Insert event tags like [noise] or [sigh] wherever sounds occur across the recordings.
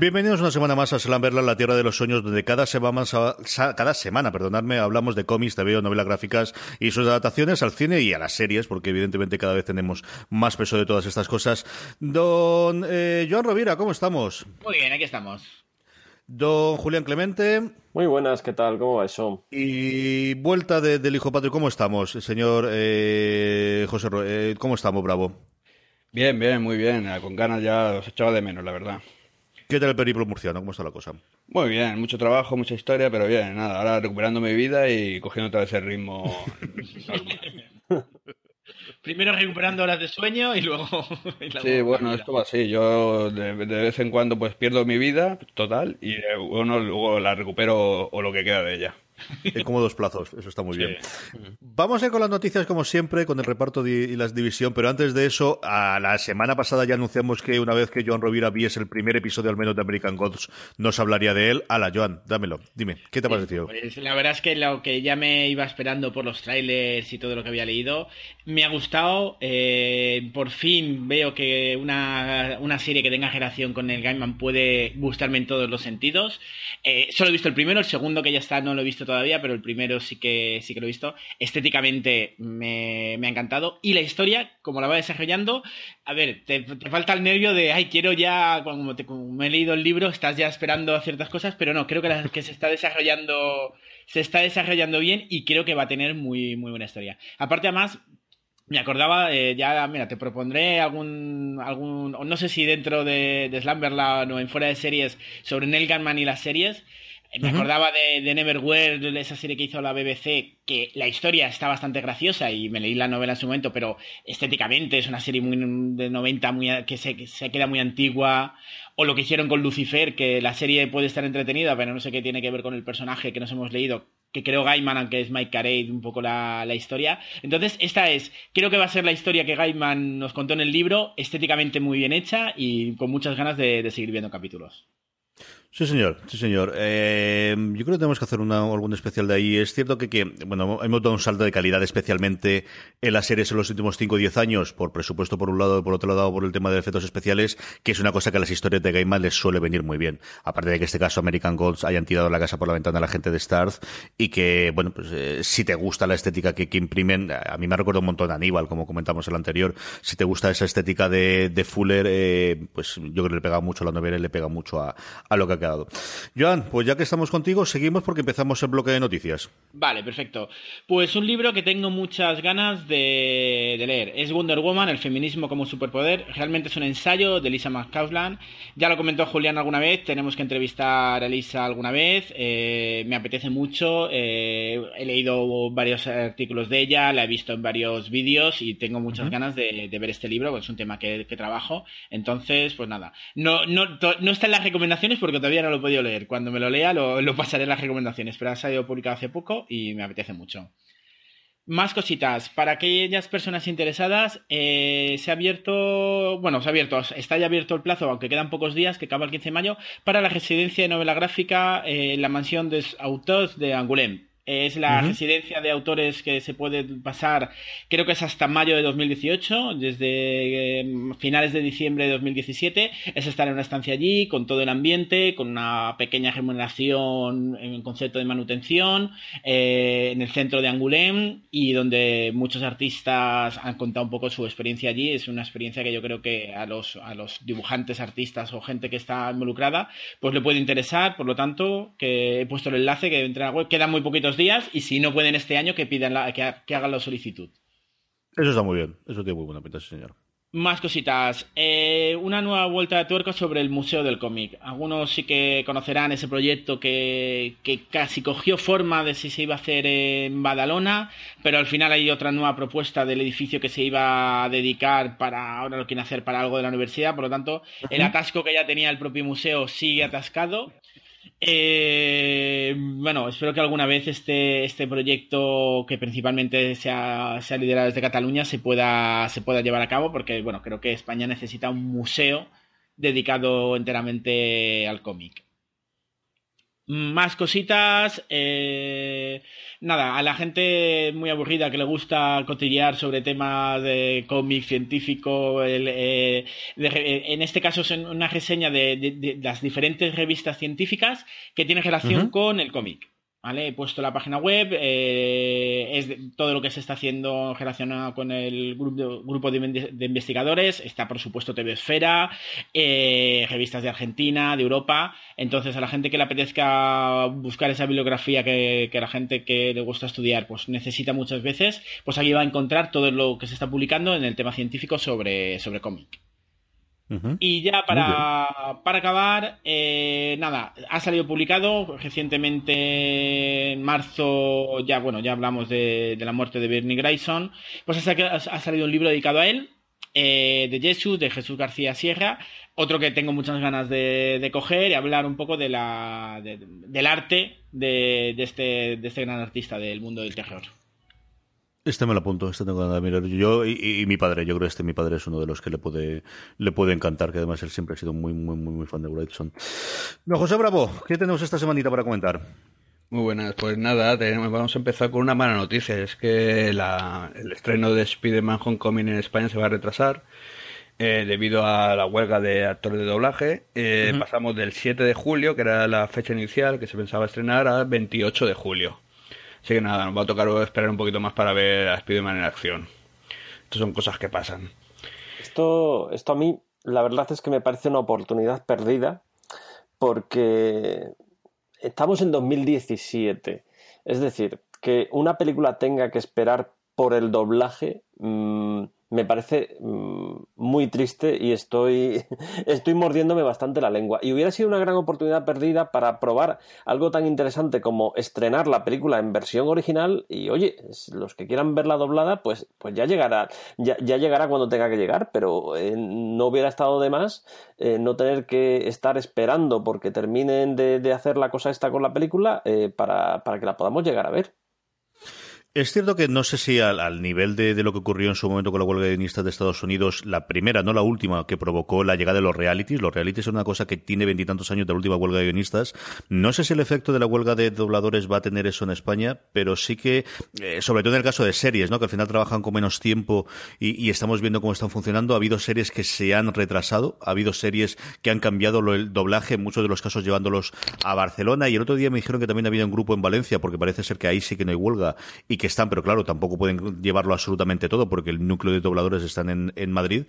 Bienvenidos una semana más a Slamberla, la tierra de los sueños, donde cada semana, cada semana perdonadme, hablamos de cómics, TV, novelas gráficas y sus adaptaciones al cine y a las series, porque evidentemente cada vez tenemos más peso de todas estas cosas. Don eh, Joan Rovira, ¿cómo estamos? Muy bien, aquí estamos. Don Julián Clemente. Muy buenas, ¿qué tal? ¿Cómo va eso? Y vuelta del hijo patrio, ¿cómo estamos, señor eh, José? Eh, ¿Cómo estamos, Bravo? Bien, bien, muy bien. Con ganas ya os echaba de menos, la verdad. ¿Qué tal el periplo murciano? ¿Cómo está la cosa? Muy bien, mucho trabajo, mucha historia, pero bien, nada, ahora recuperando mi vida y cogiendo otra vez el ritmo. [laughs] Primero recuperando horas de sueño y luego... [laughs] sí, bueno, esto va así. Yo de, vez en cuando pues pierdo mi vida total y eh, bueno, luego la recupero o lo que queda de ella. [laughs] En cómodos plazos, eso está muy bien. Vamos a ir con las noticias como siempre, con el reparto y la división, pero antes de eso, a la semana pasada ya anunciamos que una vez que Joan Rovira viese el primer episodio al menos de American Gods, nos hablaría de él. Ala, Joan, dámelo, dime, ¿qué te ha parecido? Pues la verdad es que lo que ya me iba esperando por los trailers y todo lo que había leído, me ha gustado. Eh, por fin veo que una, serie que tenga generación con el Gaiman puede gustarme en todos los sentidos. Eh, solo he visto el primero, el segundo que ya está no lo he visto todavía, pero el primero sí que, sí que lo he visto. Estéticamente me, ha encantado. Y la historia, como la va desarrollando, a ver, te, falta el nervio de, ay, quiero ya, como, te, me he leído el libro, estás ya esperando ciertas cosas, pero no, creo que, que se está desarrollando se está desarrollando bien y creo que va a tener muy, muy buena historia. Aparte, además, me acordaba, eh, ya, mira, te propondré algún, algún, no sé si dentro de, de Slumberland o en fuera de series, sobre Neil Gaiman y las series, me acordaba de, de Neverwhere, esa serie que hizo la BBC, que la historia está bastante graciosa y me leí la novela en su momento, pero estéticamente es una serie muy de 90 muy, que, se, se queda muy antigua. O lo que hicieron con Lucifer, que la serie puede estar entretenida, pero no sé qué tiene que ver con el personaje que nos hemos leído, que creo Gaiman, aunque es Mike Carey, un poco la, la, historia. Entonces, esta es, creo que va a ser la historia que Gaiman nos contó en el libro, estéticamente muy bien hecha y con muchas ganas de seguir viendo capítulos. Sí, señor, sí, señor. Eh, yo creo que tenemos que hacer una, algún especial de ahí. Es cierto que, que, bueno, hemos dado un salto de calidad, especialmente en las series en los últimos 5 o 10 años, por presupuesto por un lado y por otro lado por el tema de efectos especiales, que es una cosa que a las historias de Gaiman les suele venir muy bien. Aparte de que en este caso American Gods hayan tirado la casa por la ventana a la gente de Starz y que, bueno, pues eh, si te gusta la estética que, imprimen, a mí me recuerda un montón a Aníbal, como comentamos en el anterior, si te gusta esa estética de, de Fuller, eh, pues yo creo que le pega mucho a la novela y le pega mucho a, a lo que ha quedado. Joan, pues ya que estamos contigo, seguimos porque empezamos el bloque de noticias. Vale, perfecto. Pues un libro que tengo muchas ganas de, leer. Es Wonder Woman, el feminismo como superpoder. Realmente es un ensayo de Lisa McCausland. Ya lo comentó Julián alguna vez, tenemos que entrevistar a Lisa alguna vez. Eh, me apetece mucho. Eh, he leído varios artículos de ella, la he visto en varios vídeos y tengo muchas ganas de, ver este libro, porque es un tema que, trabajo. Entonces, pues nada. No, no, no está en las recomendaciones porque todavía no lo he podido leer. Cuando me lo lea lo, pasaré en las recomendaciones, pero ha salido publicado hace poco y me apetece mucho. Más cositas. Para aquellas personas interesadas, eh, se ha abierto, bueno, se ha abierto, está ya abierto el plazo, aunque quedan pocos días, que acaba el 15 de mayo, para la residencia de novela gráfica en eh, la mansión de autores de Angoulême. Es la residencia de autores que se puede pasar, creo que es hasta mayo de 2018, desde eh, finales de diciembre de 2017. Es estar en una estancia allí, con todo el ambiente, con una pequeña remuneración en concepto de manutención, eh, en el centro de Angoulême y donde muchos artistas han contado un poco su experiencia allí. Es una experiencia que yo creo que a los, a los dibujantes, artistas o gente que está involucrada, pues le puede interesar. Por lo tanto, que he puesto el enlace que entra a la web. Quedan muy poquitos días y si no pueden este año que pidan la, que, hagan la solicitud. Eso está muy bien, eso tiene muy buena pinta, señor. Más cositas. Eh, una nueva vuelta de tuerca sobre el Museo del Cómic. Algunos sí que conocerán ese proyecto que, que, casi cogió forma de si se iba a hacer en Badalona, pero al final hay otra nueva propuesta del edificio que se iba a dedicar para, ahora lo quieren hacer para algo de la universidad, por lo tanto, el atasco que ya tenía el propio museo sigue atascado eh, bueno, espero que alguna vez este, este proyecto, que principalmente sea, sea liderado desde Cataluña, se pueda, se pueda llevar a cabo, porque bueno, creo que España necesita un museo dedicado enteramente al cómic. Más cositas. Eh, nada, a la gente muy aburrida que le gusta cotillear sobre temas de cómic científico, eh, en este caso es una reseña de, las diferentes revistas científicas que tienen relación con el cómic. ¿Vale? He puesto la página web, eh, es todo lo que se está haciendo relacionado con el grupo, grupo de, investigadores. Está, por supuesto, TV Esfera, eh, revistas de Argentina, de Europa. Entonces, a la gente que le apetezca buscar esa bibliografía que, que la gente que le gusta estudiar pues necesita muchas veces, pues aquí va a encontrar todo lo que se está publicando en el tema científico sobre, sobre cómic. Y ya para, acabar, eh, nada, ha salido publicado recientemente en marzo, ya bueno, ya hablamos de, la muerte de Bernie Grayson, pues ha, ha, salido un libro dedicado a él, eh, de Jesús, de Jesús García Sierra, otro que tengo muchas ganas de, coger y hablar un poco de la, del arte de, este, de este gran artista del mundo del terror. Este me lo apunto, este tengo que mirar. Yo y, mi padre, yo creo que este mi padre es uno de los que le puede, le puede encantar, que además él siempre ha sido muy, muy, muy, muy fan de Brightson. No, José Bravo, ¿qué tenemos esta semanita para comentar? Muy buenas, pues nada, vamos a empezar con una mala noticia, es que el estreno de Spider-Man Homecoming en España se va a retrasar eh, debido a la huelga de actores de doblaje. Eh, pasamos del 7 de julio, que era la fecha inicial que se pensaba estrenar, al 28 de julio. Así que nada, nos va a tocar esperar un poquito más para ver a Spider-Man en acción. Estas son cosas que pasan. Esto, esto a mí, la verdad es que me parece una oportunidad perdida porque estamos en 2017. Es decir, que una película tenga que esperar por el doblaje. Mm, me parece mm, muy triste y estoy, [laughs] estoy mordiéndome bastante la lengua. Y hubiera sido una gran oportunidad perdida para probar algo tan interesante como estrenar la película en versión original y oye, los que quieran verla doblada, pues, pues ya llegará, ya, llegará cuando tenga que llegar, pero eh, no hubiera estado de más eh, no tener que estar esperando porque terminen de, hacer la cosa esta con la película eh, para que la podamos llegar a ver. Es cierto que no sé si al, nivel de, lo que ocurrió en su momento con la huelga de guionistas de Estados Unidos, la primera, no la última, que provocó la llegada de los realities. Los realities son una cosa que tiene veintitantos años de la última huelga de guionistas. No sé si el efecto de la huelga de dobladores va a tener eso en España, pero sí que, eh, sobre todo en el caso de series, ¿no? que al final trabajan con menos tiempo y, estamos viendo cómo están funcionando. Ha habido series que se han retrasado, ha habido series que han cambiado el doblaje, en muchos de los casos llevándolos a Barcelona. Y el otro día me dijeron que también había un grupo en Valencia, porque parece ser que ahí sí que no hay huelga que están, pero claro, tampoco pueden llevarlo absolutamente todo porque el núcleo de dobladores están en, en Madrid.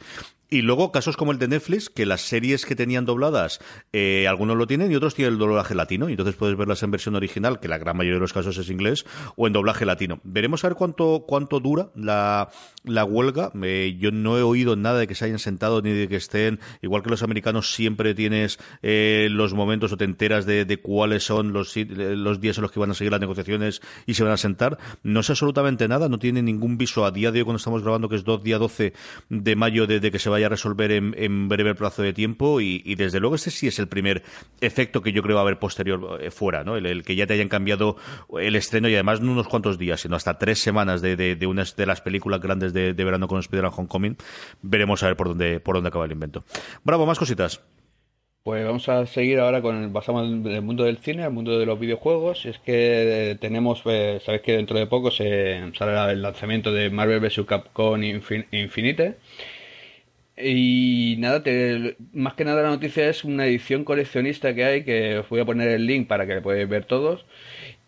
Y luego casos como el de Netflix, que las series que tenían dobladas, eh, algunos lo tienen y otros tienen el doblaje latino. Y entonces puedes verlas en versión original, que la gran mayoría de los casos es inglés, o en doblaje latino. Veremos a ver cuánto, cuánto dura la, la huelga. Eh, yo no he oído nada de que se hayan sentado ni de que estén. Igual que los americanos siempre tienes eh, los momentos o te enteras de, de cuáles son los, los días en los que van a seguir las negociaciones y se van a sentar. Sé absolutamente nada, no tiene ningún viso a día de hoy cuando estamos grabando, que es día 12 de mayo, de que se vaya a resolver en, breve plazo de tiempo y, desde luego este sí es el primer efecto que yo creo va a haber posterior eh, fuera, ¿no? El, que ya te hayan cambiado el estreno y además no unos cuantos días, sino hasta tres semanas de, de, de las películas grandes de, verano con Spider-Man Homecoming. Veremos a ver por dónde, por dónde acaba el invento. Bravo, más cositas. Pues vamos a seguir ahora con el, pasamos del mundo del cine al mundo de los videojuegos. Es que tenemos, pues, sabéis que dentro de poco se sale el lanzamiento de Marvel vs. Capcom Infinite. Y nada, más que nada la noticia es una edición coleccionista que hay, que os voy a poner el link para que le podáis ver todos,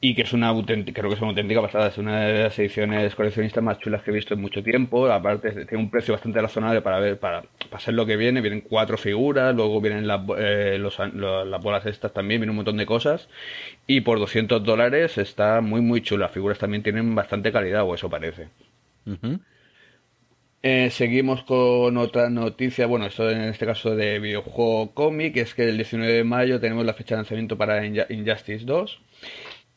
y que es una auténtica, creo que es una auténtica pasada, es una de las ediciones coleccionistas más chulas que he visto en mucho tiempo, aparte tiene un precio bastante razonable para ver, para, para ser lo que viene, vienen cuatro figuras, luego vienen las, eh, las bolas estas también, viene un montón de cosas, y por 200 dólares está muy muy chula, las figuras también tienen bastante calidad, o eso parece. Eh, seguimos con otra noticia, bueno, esto en este caso de videojuego cómic, es que el 19 de mayo tenemos la fecha de lanzamiento para Injustice 2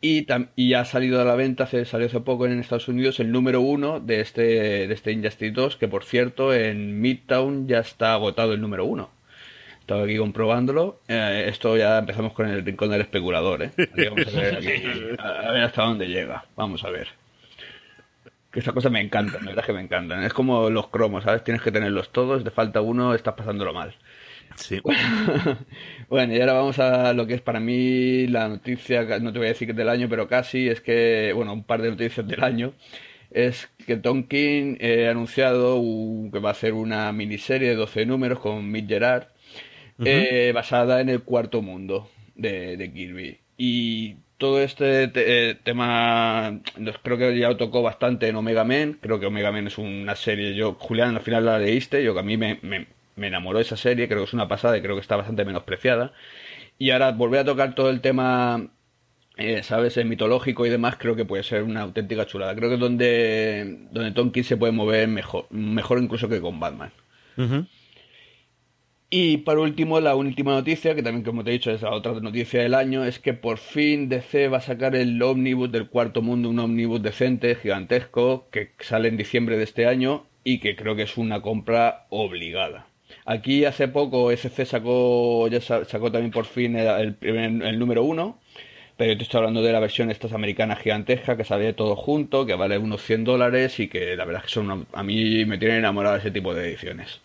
y, ha salido a la venta, se salió hace poco en Estados Unidos el número uno de este, de este Injustice 2, que por cierto en Midtown ya está agotado el número uno. Estaba aquí comprobándolo. Eh, esto ya empezamos con el rincón del especulador, ¿eh? a ver hasta dónde llega. Vamos a ver que estas cosas me encantan, la verdad que me encantan. Es como los cromos, ¿sabes? Tienes que tenerlos todos, te falta uno, estás pasándolo mal. Sí. [laughs] Bueno, y ahora vamos a lo que es para mí la noticia, no te voy a decir que es del año, pero casi, es que, bueno, un par de noticias del año, es que Tonkin ha anunciado que va a hacer una miniserie de 12 números con Mick Gerard, eh, basada en el cuarto mundo de, Kirby. Y todo este eh, tema creo que ya lo tocó bastante en Omega Men. Creo que Omega Men es una serie. Yo, Julián, al final la leíste. Yo que a mí me, me enamoró esa serie, creo que es una pasada y creo que está bastante menospreciada. Y ahora volver a tocar todo el tema, eh, ¿sabes?, el mitológico y demás, creo que puede ser una auténtica chulada. Creo que es donde, donde Tom King se puede mover mejor, mejor incluso que con Batman. Y por último, la última noticia, que también como te he dicho es la otra noticia del año, es que por fin DC va a sacar el ómnibus del cuarto mundo, un ómnibus decente, gigantesco, que sale en diciembre de este año y que creo que es una compra obligada. Aquí hace poco SC sacó, ya sacó también por fin el, número uno, pero yo te estoy hablando de la versión esta americana gigantesca que sale todo junto, que vale unos 100 dólares y que la verdad es que son a mí me tienen enamorado ese tipo de ediciones.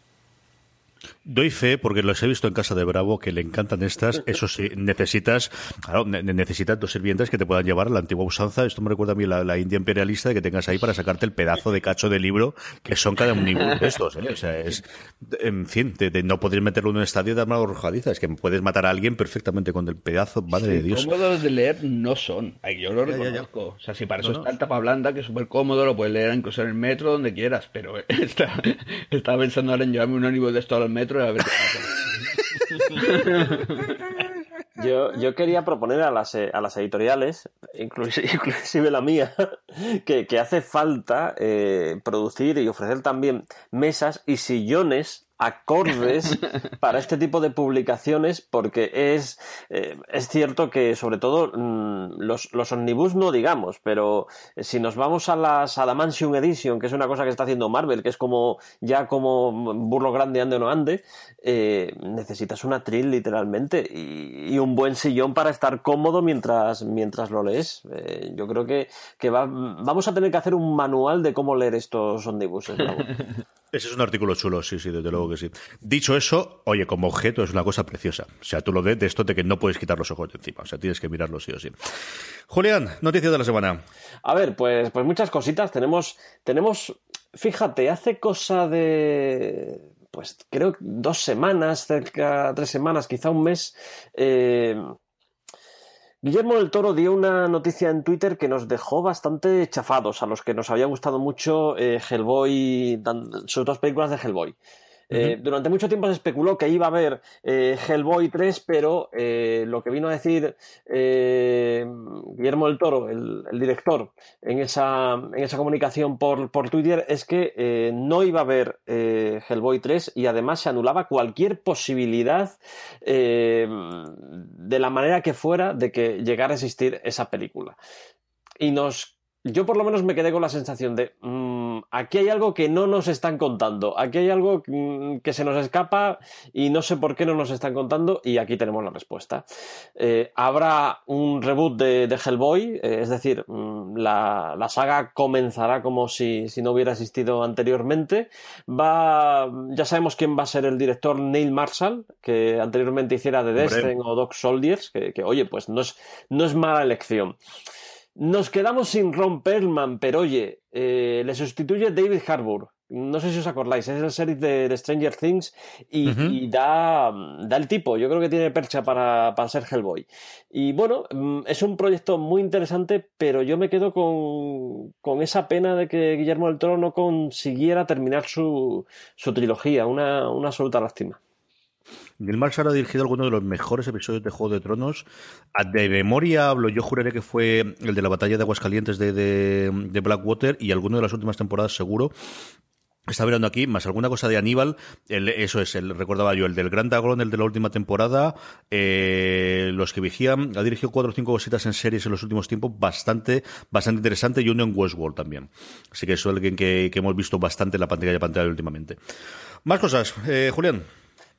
Doy fe, porque los he visto en casa de Bravo, que le encantan estas. Eso sí, necesitas, claro, necesitas dos sirvientes que te puedan llevar a la antigua usanza. Esto me recuerda a mí la, India imperialista de que tengas ahí para sacarte el pedazo de cacho de libro que son cada uno de estos. ¿eh? O sea, es, en fin, de, no poder meterlo en un estadio de arma arrojadiza. Es que puedes matar a alguien perfectamente con el pedazo, madre de Dios. Cómodos de leer no son. Yo lo reconozco. O sea, si para eso está en tapa blanda, que es súper cómodo, lo puedes leer incluso en el metro, donde quieras. Pero [laughs] está, estaba pensando ahora en llevarme un ónibus de esto al metro [laughs] Yo, yo, quería proponer a las, a las editoriales, [laughs] inclusive, la mía, [laughs] que, que hace falta eh, producir y ofrecer también mesas y sillones acordes [laughs] para este tipo de publicaciones porque es, eh, es cierto que sobre todo mm, los, los omnibus no digamos, pero si nos vamos a las Adamantium Edition, que es una cosa que está haciendo Marvel, que es como ya como burro grande ande o no ande, eh, necesitas una tril literalmente y, un buen sillón para estar cómodo mientras, mientras lo lees. Eh, yo creo que, que vamos a tener que hacer un manual de cómo leer estos omnibuses. [laughs] Ese es un artículo chulo, sí, sí, desde luego que sí. Dicho eso, oye, como objeto es una cosa preciosa. O sea, tú lo ves de esto de que no puedes quitar los ojos de encima. O sea, tienes que mirarlo sí o sí. Julián, noticias de la semana. A ver, pues, pues muchas cositas. Tenemos, tenemos, fíjate, hace cosa de pues creo dos semanas, cerca tres semanas, quizá un mes, eh, Guillermo del Toro dio una noticia en Twitter que nos dejó bastante chafados a los que nos había gustado mucho eh, Hellboy, sus dos películas de Hellboy. Eh, durante mucho tiempo se especuló que iba a haber eh, Hellboy 3, pero eh, lo que vino a decir Guillermo del Toro, el, director, en esa, en esa comunicación por, por Twitter es que no iba a haber Hellboy 3 y además se anulaba cualquier posibilidad de la manera que fuera de que llegara a existir esa película. Y nos yo por lo menos me quedé con la sensación de mm, aquí hay algo que no nos están contando, aquí hay algo mm, que se nos escapa y no sé por qué no nos están contando y aquí tenemos la respuesta. Eh, habrá un reboot de, Hellboy, eh, es decir, mm, la, saga comenzará como si, no hubiera existido anteriormente. Va, ya sabemos quién va a ser el director Neil Marshall, que anteriormente hiciera The Destiny o Dog Soldiers, que, que, oye, pues no es, no es mala elección. Nos quedamos sin Ron Perlman, pero oye, eh, le sustituye David Harbour. No sé si os acordáis, es el serie de, Stranger Things y, da, da, el tipo. Yo creo que tiene percha para, para, ser Hellboy. Y bueno, mm, es un proyecto muy interesante, pero yo me quedo con, con esa pena de que Guillermo del Toro no consiguiera terminar su, su trilogía. Una, una absoluta lástima. Neil Marshall ha dirigido algunos de los mejores episodios de Juego de Tronos. De memoria hablo, yo juraré que fue el de la batalla de Aguascalientes de, de, Blackwater y alguno de las últimas temporadas seguro. Estaba mirando aquí, más alguna cosa de Aníbal, eso es, el, recordaba yo, el del Gran Dragón, el de la última temporada, eh, los que vigían, ha dirigido cuatro o cinco cositas en series en los últimos tiempos, bastante, bastante interesante, y uno en Westworld también. Así que eso es alguien que, hemos visto bastante en la pantalla de pantalla últimamente. Más cosas, eh, Julián.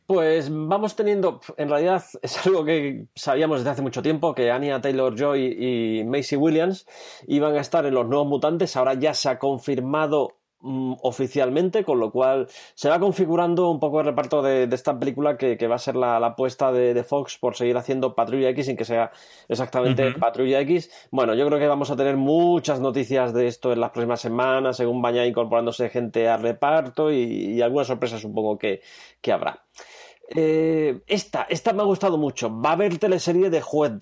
Pues vamos teniendo, en realidad [laughs] es algo que sabíamos desde hace mucho tiempo, que Anya Taylor Joy y Macy Williams iban a estar en los nuevos mutantes, ahora ya se ha confirmado mm, oficialmente, con lo cual se va configurando un poco el reparto de, esta película que, va a ser la, apuesta de, Fox por seguir haciendo Patrulla X sin que sea exactamente Patrulla X. Bueno, yo creo que vamos a tener muchas noticias de esto en las próximas semanas, según vaya incorporándose gente al reparto y, algunas sorpresas que, que habrá. Eh, esta, esta me ha gustado mucho. Va a haber teleserie de Juez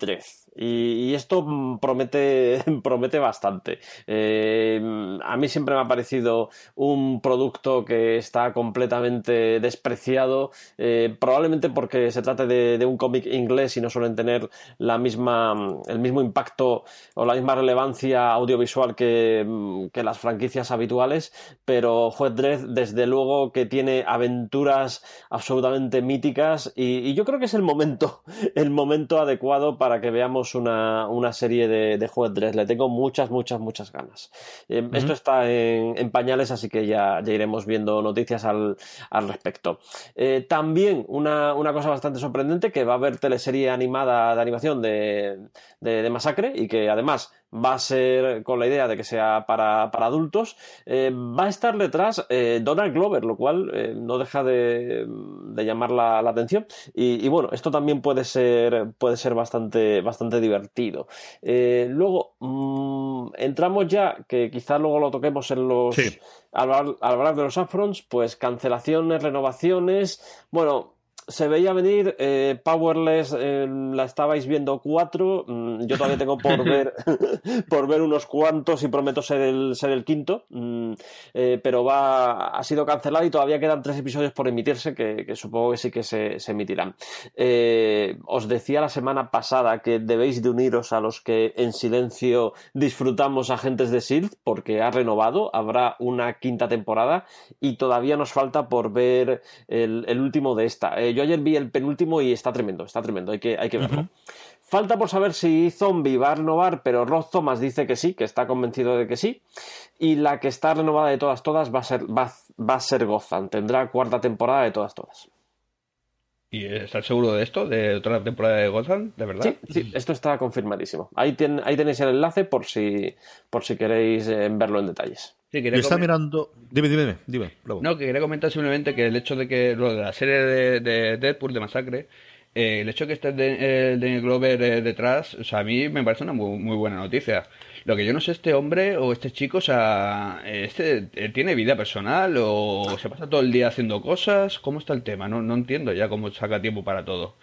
y, esto promete, [laughs] promete bastante. Eh, a mí siempre me ha parecido un producto que está completamente despreciado, eh, probablemente porque se trate de, un cómic inglés y no suelen tener la misma, el mismo impacto o la misma relevancia audiovisual que, que las franquicias habituales, pero Juez Dredd desde luego que tiene aventuras absolutamente míticas y, y yo creo que es el momento, [laughs] el momento adecuado para que veamos una, serie de, de Juez Le tengo muchas, muchas, muchas ganas. Eh, esto está en, pañales, así que ya, ya iremos viendo noticias al, respecto. Eh, también una, cosa bastante sorprendente, que va a haber teleserie animada de animación de, de Masacre y que además va a ser con la idea de que sea para, adultos. Eh, va a estar detrás eh, Donald Glover, lo cual eh, no deja de, llamar la, atención. Y, bueno, esto también puede ser, puede ser bastante, bastante divertido. luego, mm, entramos ya, que quizás luego lo toquemos en los... Al, hablar de los upfronts, pues cancelaciones, renovaciones. Bueno, se veía venir, eh, Powerless eh, la estabais viendo cuatro, mm, yo todavía tengo por [laughs] ver, [laughs] por ver unos cuantos y prometo ser el, ser el quinto, mm, eh, pero va, ha sido cancelado y todavía quedan tres episodios por emitirse que, supongo que sí que se, emitirán. os decía la semana pasada que debéis de uniros a los que en silencio disfrutamos Agentes de S.H.I.E.L.D. porque ha renovado, habrá una quinta temporada y todavía nos falta por ver el, el último de esta yo ayer vi el penúltimo y está tremendo, está tremendo, hay que, hay que verlo. Falta por saber si Zombie va a renovar, pero Ross Thomas dice que sí, que está convencido de que sí. Y la que está renovada de todas, todas va a ser, va, a ser Gotham. Tendrá cuarta temporada de todas, todas. ¿Y estás seguro de esto? ¿De otra temporada de Gotham? ¿De verdad? Sí, esto está confirmadísimo. Ahí, ahí tenéis el enlace por si, por si queréis eh, verlo en detalles. Sí, está mirando. Dime, dime, dime. No, que quería comentar simplemente que el hecho de que lo de la serie de, Deadpool, de Masacre, eh, el hecho de que esté el de, Glover eh, detrás, o sea, a mí me parece una muy, buena noticia. Lo que yo no sé, este hombre o este chico, o sea, este tiene vida personal o se pasa todo el día haciendo cosas. ¿Cómo está el tema? No, no entiendo ya cómo saca tiempo para todo.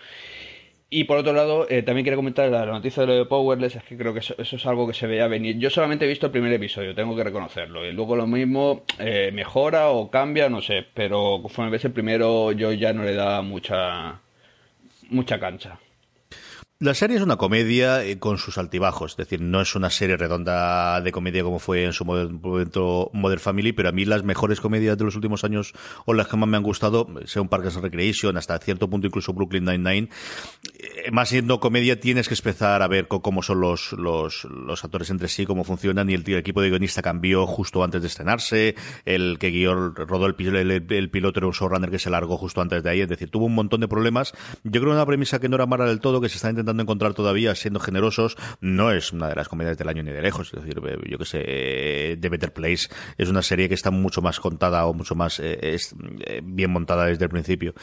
Y por otro lado, eh, también quiero comentar la noticia de lo de Powerless, es que creo que eso, es algo que se veía venir. Yo solamente he visto el primer episodio, tengo que reconocerlo. Y luego lo mismo eh, mejora o cambia, no sé. Pero conforme ves el primero, yo ya no le da mucha, mucha cancha. La serie es una comedia eh, con sus altibajos, es decir, no es una serie redonda de comedia como fue en su momento Modern Family, pero a mí las mejores comedias de los últimos años o las que más me han gustado, sea un Parks and Recreation, hasta cierto punto incluso Brooklyn Nine-Nine, eh, más siendo comedia tienes que empezar a ver cómo son los, los, los actores entre sí, cómo funcionan y el, equipo de guionista cambió justo antes de estrenarse, el que guió, rodó el, el, piloto era un showrunner que se largó justo antes de ahí, es decir, tuvo un montón de problemas. Yo creo una premisa que no era mala del todo, que se está intentando encontrar todavía, siendo generosos, no es una de las comedias del año ni de lejos. Es decir, yo que sé, The Better Place es una serie que está mucho más contada o mucho más eh, eh, bien montada desde el principio.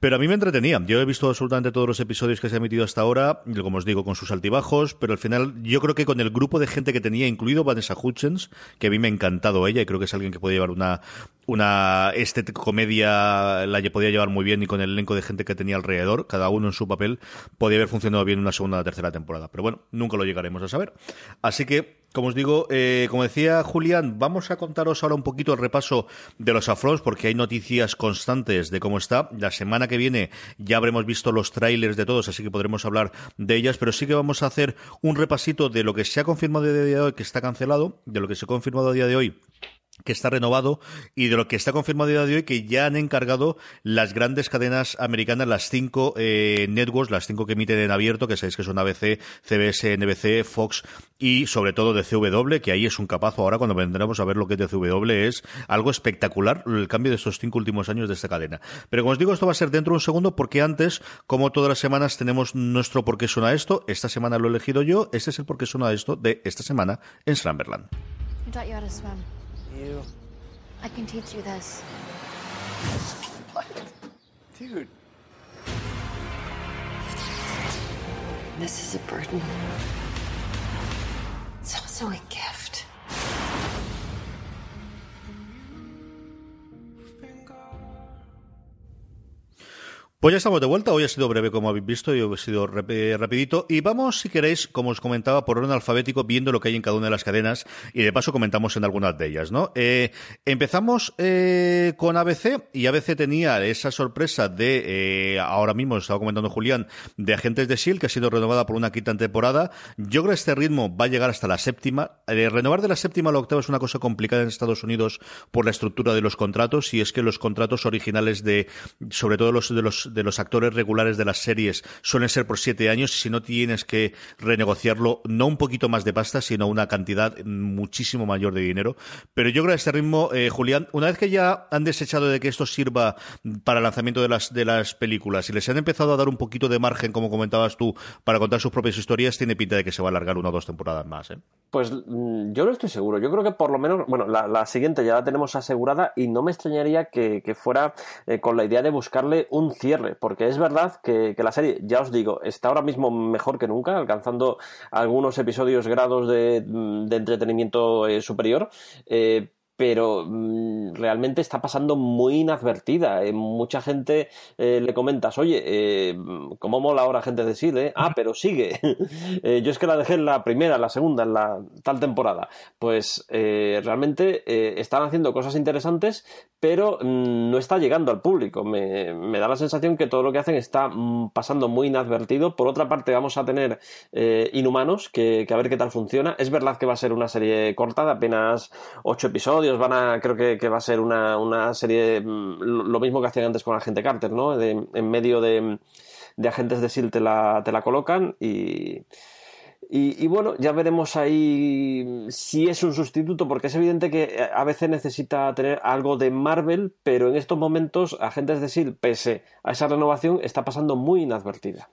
Pero a mí me entretenía. Yo he visto absolutamente todos los episodios que se han emitido hasta ahora, como os digo, con sus altibajos, pero al final yo creo que con el grupo de gente que tenía, incluido Vanessa Hutchins, que a mí me ha encantado ella y creo que es alguien que puede llevar una, una este comedia la podía llevar muy bien y con el elenco de gente que tenía alrededor, cada uno en su papel, podía haber funcionado una segunda o tercera temporada. Pero bueno, nunca lo llegaremos a saber. Así que, como os digo, eh, como decía Julián, vamos a contaros ahora un poquito el repaso de los afros, porque hay noticias constantes de cómo está. La semana que viene ya habremos visto los trailers de todos, así que podremos hablar de ellas, pero sí que vamos a hacer un repasito de lo que se ha confirmado a día de hoy, que está cancelado, de lo que se ha confirmado a día de hoy que está renovado y de lo que está confirmado a día de hoy que ya han encargado las grandes cadenas americanas, las cinco eh, networks, las cinco que emiten en abierto, que sabéis que son ABC, CBS, NBC, Fox y sobre todo de CW, que ahí es un capazo ahora cuando vendremos a ver lo que es de CW, es algo espectacular el cambio de estos cinco últimos años de esta cadena. Pero como os digo, esto va a ser dentro de un segundo porque antes, como todas las semanas, tenemos nuestro por qué suena esto. Esta semana lo he elegido yo, este es el por qué suena esto de esta semana en Slamberland. I can teach you this. What? Dude. This is a burden. It's also a gift. Pues ya estamos de vuelta. Hoy ha sido breve, como habéis visto, y ha sido rapidito. Y vamos, si queréis, como os comentaba, por orden alfabético, viendo lo que hay en cada una de las cadenas y de paso comentamos en algunas de ellas, ¿no? Eh, empezamos eh, con ABC y ABC tenía esa sorpresa de, eh, ahora mismo estaba comentando Julián, de Agentes de S.H.I.E.L.D., que ha sido renovada por una quinta temporada. Yo creo que este ritmo va a llegar hasta la séptima. renovar de la séptima a la octava es una cosa complicada en Estados Unidos por la estructura de los contratos y es que los contratos originales de, sobre todo los de los de los actores regulares de las series suelen ser por siete años y si no tienes que renegociarlo, no un poquito más de pasta, sino una cantidad muchísimo mayor de dinero. Pero yo creo que a este ritmo, eh, Julián, una vez que ya han desechado de que esto sirva para el lanzamiento de las, de las películas y les han empezado a dar un poquito de margen, como comentabas tú, para contar sus propias historias, tiene pinta de que se va a alargar una o dos temporadas más. ¿eh? Pues mm, yo no estoy seguro. Yo creo que por lo menos, bueno, la, siguiente ya la tenemos asegurada y no me extrañaría que, fuera eh, con la idea de buscarle un cierre porque es verdad que, la serie, ya os digo, está ahora mismo mejor que nunca, alcanzando algunos episodios grados de, entretenimiento eh, superior, eh, pero mm, realmente está pasando muy inadvertida. Eh, mucha gente eh, le comentas, oye, eh, ¿cómo mola ahora gente de Sil? [laughs] Ah, pero sigue. [laughs] yo es que la dejé en la primera, en la segunda, en la tal temporada. Pues realmente están haciendo cosas interesantes, pero mm, no está llegando al público. Me, da la sensación que todo lo que hacen está mm, pasando muy inadvertido. Por otra parte, vamos a tener Inhumanos, que, que a ver qué tal funciona. Es verdad que va a ser una serie corta de apenas ocho episodios van a, creo que, va a ser una, serie, mm, lo mismo que hacían antes con Agente Carter, ¿no? en medio de, agentes de SEAL te la, te la colocan y, y, bueno, ya veremos ahí si es un sustituto, porque es evidente que a veces necesita tener algo de Marvel, pero en estos momentos Agentes de SEAL, pese a esa renovación, está pasando muy inadvertida.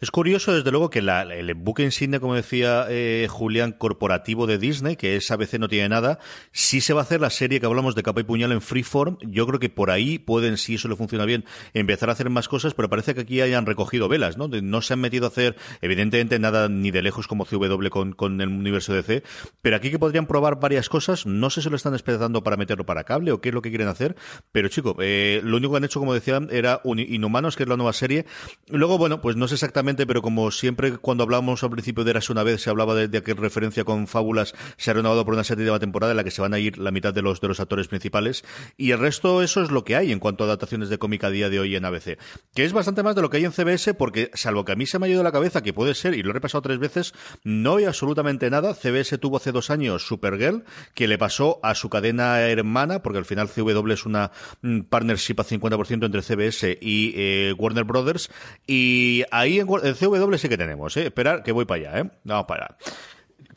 Es curioso, desde luego, que el buque insignia, como decía eh, Julián, corporativo de Disney, que es ABC no tiene nada, sí se va a hacer la serie que hablamos de capa y puñal en Freeform. Yo creo que por ahí pueden, si eso le funciona bien, empezar a hacer más cosas, pero parece que aquí hayan recogido velas, ¿no? No se han metido a hacer, evidentemente, nada ni de lejos como CW con, con el universo DC, pero aquí que podrían probar varias cosas, no sé si lo están esperando para meterlo para cable o qué es lo que quieren hacer, pero chico, eh, lo único que han hecho, como decía, era Inhumanos, que es la nueva serie. Luego, bueno, pues no sé exactamente, pero como siempre cuando hablábamos al principio de Eras una vez, se hablaba de, de que referencia con fábulas se ha renovado por una de temporada en la que se van a ir la mitad de los, de los actores principales. Y el resto, eso es lo que hay en cuanto a adaptaciones de cómica a día de hoy en ABC. Que es bastante más de lo que hay en CBS, porque salvo que a mí se me ha ido la cabeza, que puede ser, y lo he repasado tres veces, no hay absolutamente nada. CBS tuvo hace dos años Supergirl, que le pasó a su cadena hermana, porque al final CW es una mm, partnership a 50% entre CBS y eh, Warner Brothers. Y ahí en, en CW sí que tenemos, ¿eh? Esperar que voy para allá, ¿eh? Vamos para allá.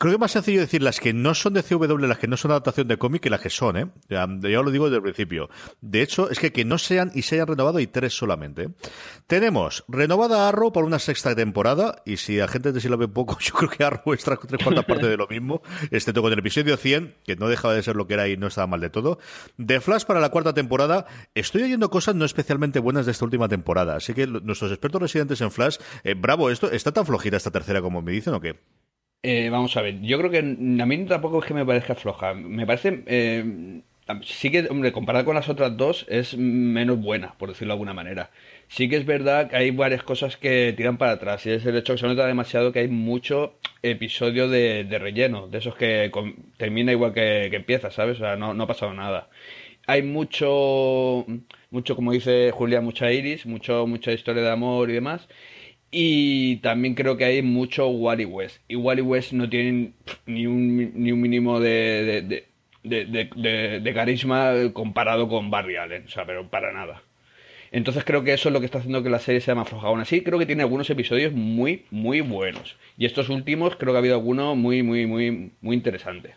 Creo que es más sencillo decir las que no son de CW, las que no son adaptación de cómic, que las que son, ¿eh? Ya, lo digo desde el principio. De hecho, es que que no sean y se hayan renovado hay tres solamente. Tenemos renovada Arrow por una sexta temporada, y si a gente de si lo ve poco, [laughs] yo creo que Arrow es tres cuartas partes de lo mismo, excepto con el episodio 100, que no dejaba de ser lo que era y no estaba mal de todo. De Flash para la cuarta temporada, estoy oyendo cosas no especialmente buenas de esta última temporada, así que nuestros expertos residentes en Flash, eh, bravo, esto está tan flojita esta tercera como me dicen o qué? Eh, vamos a ver, yo creo que a mí tampoco es que me parezca floja. Me parece. Eh, sí que, hombre, comparada con las otras dos, es menos buena, por decirlo de alguna manera. Sí que es verdad que hay varias cosas que tiran para atrás. Y es el hecho que se nota demasiado que hay mucho episodio de, relleno, de esos que termina igual que, empieza, ¿sabes? O sea, no, no ha pasado nada. Hay mucho, mucho, como dice Julia, mucha iris, mucho, mucha historia de amor y demás. Y también creo que hay mucho Wally West. Y Wally West no tiene ni un, ni un mínimo de, de, carisma comparado con Barry Allen. O sea, pero para nada. Entonces creo que eso es lo que está haciendo que la serie sea más floja. Aún así, creo que tiene algunos episodios muy, muy buenos. Y estos últimos creo que ha habido alguno muy, muy, muy, muy interesante.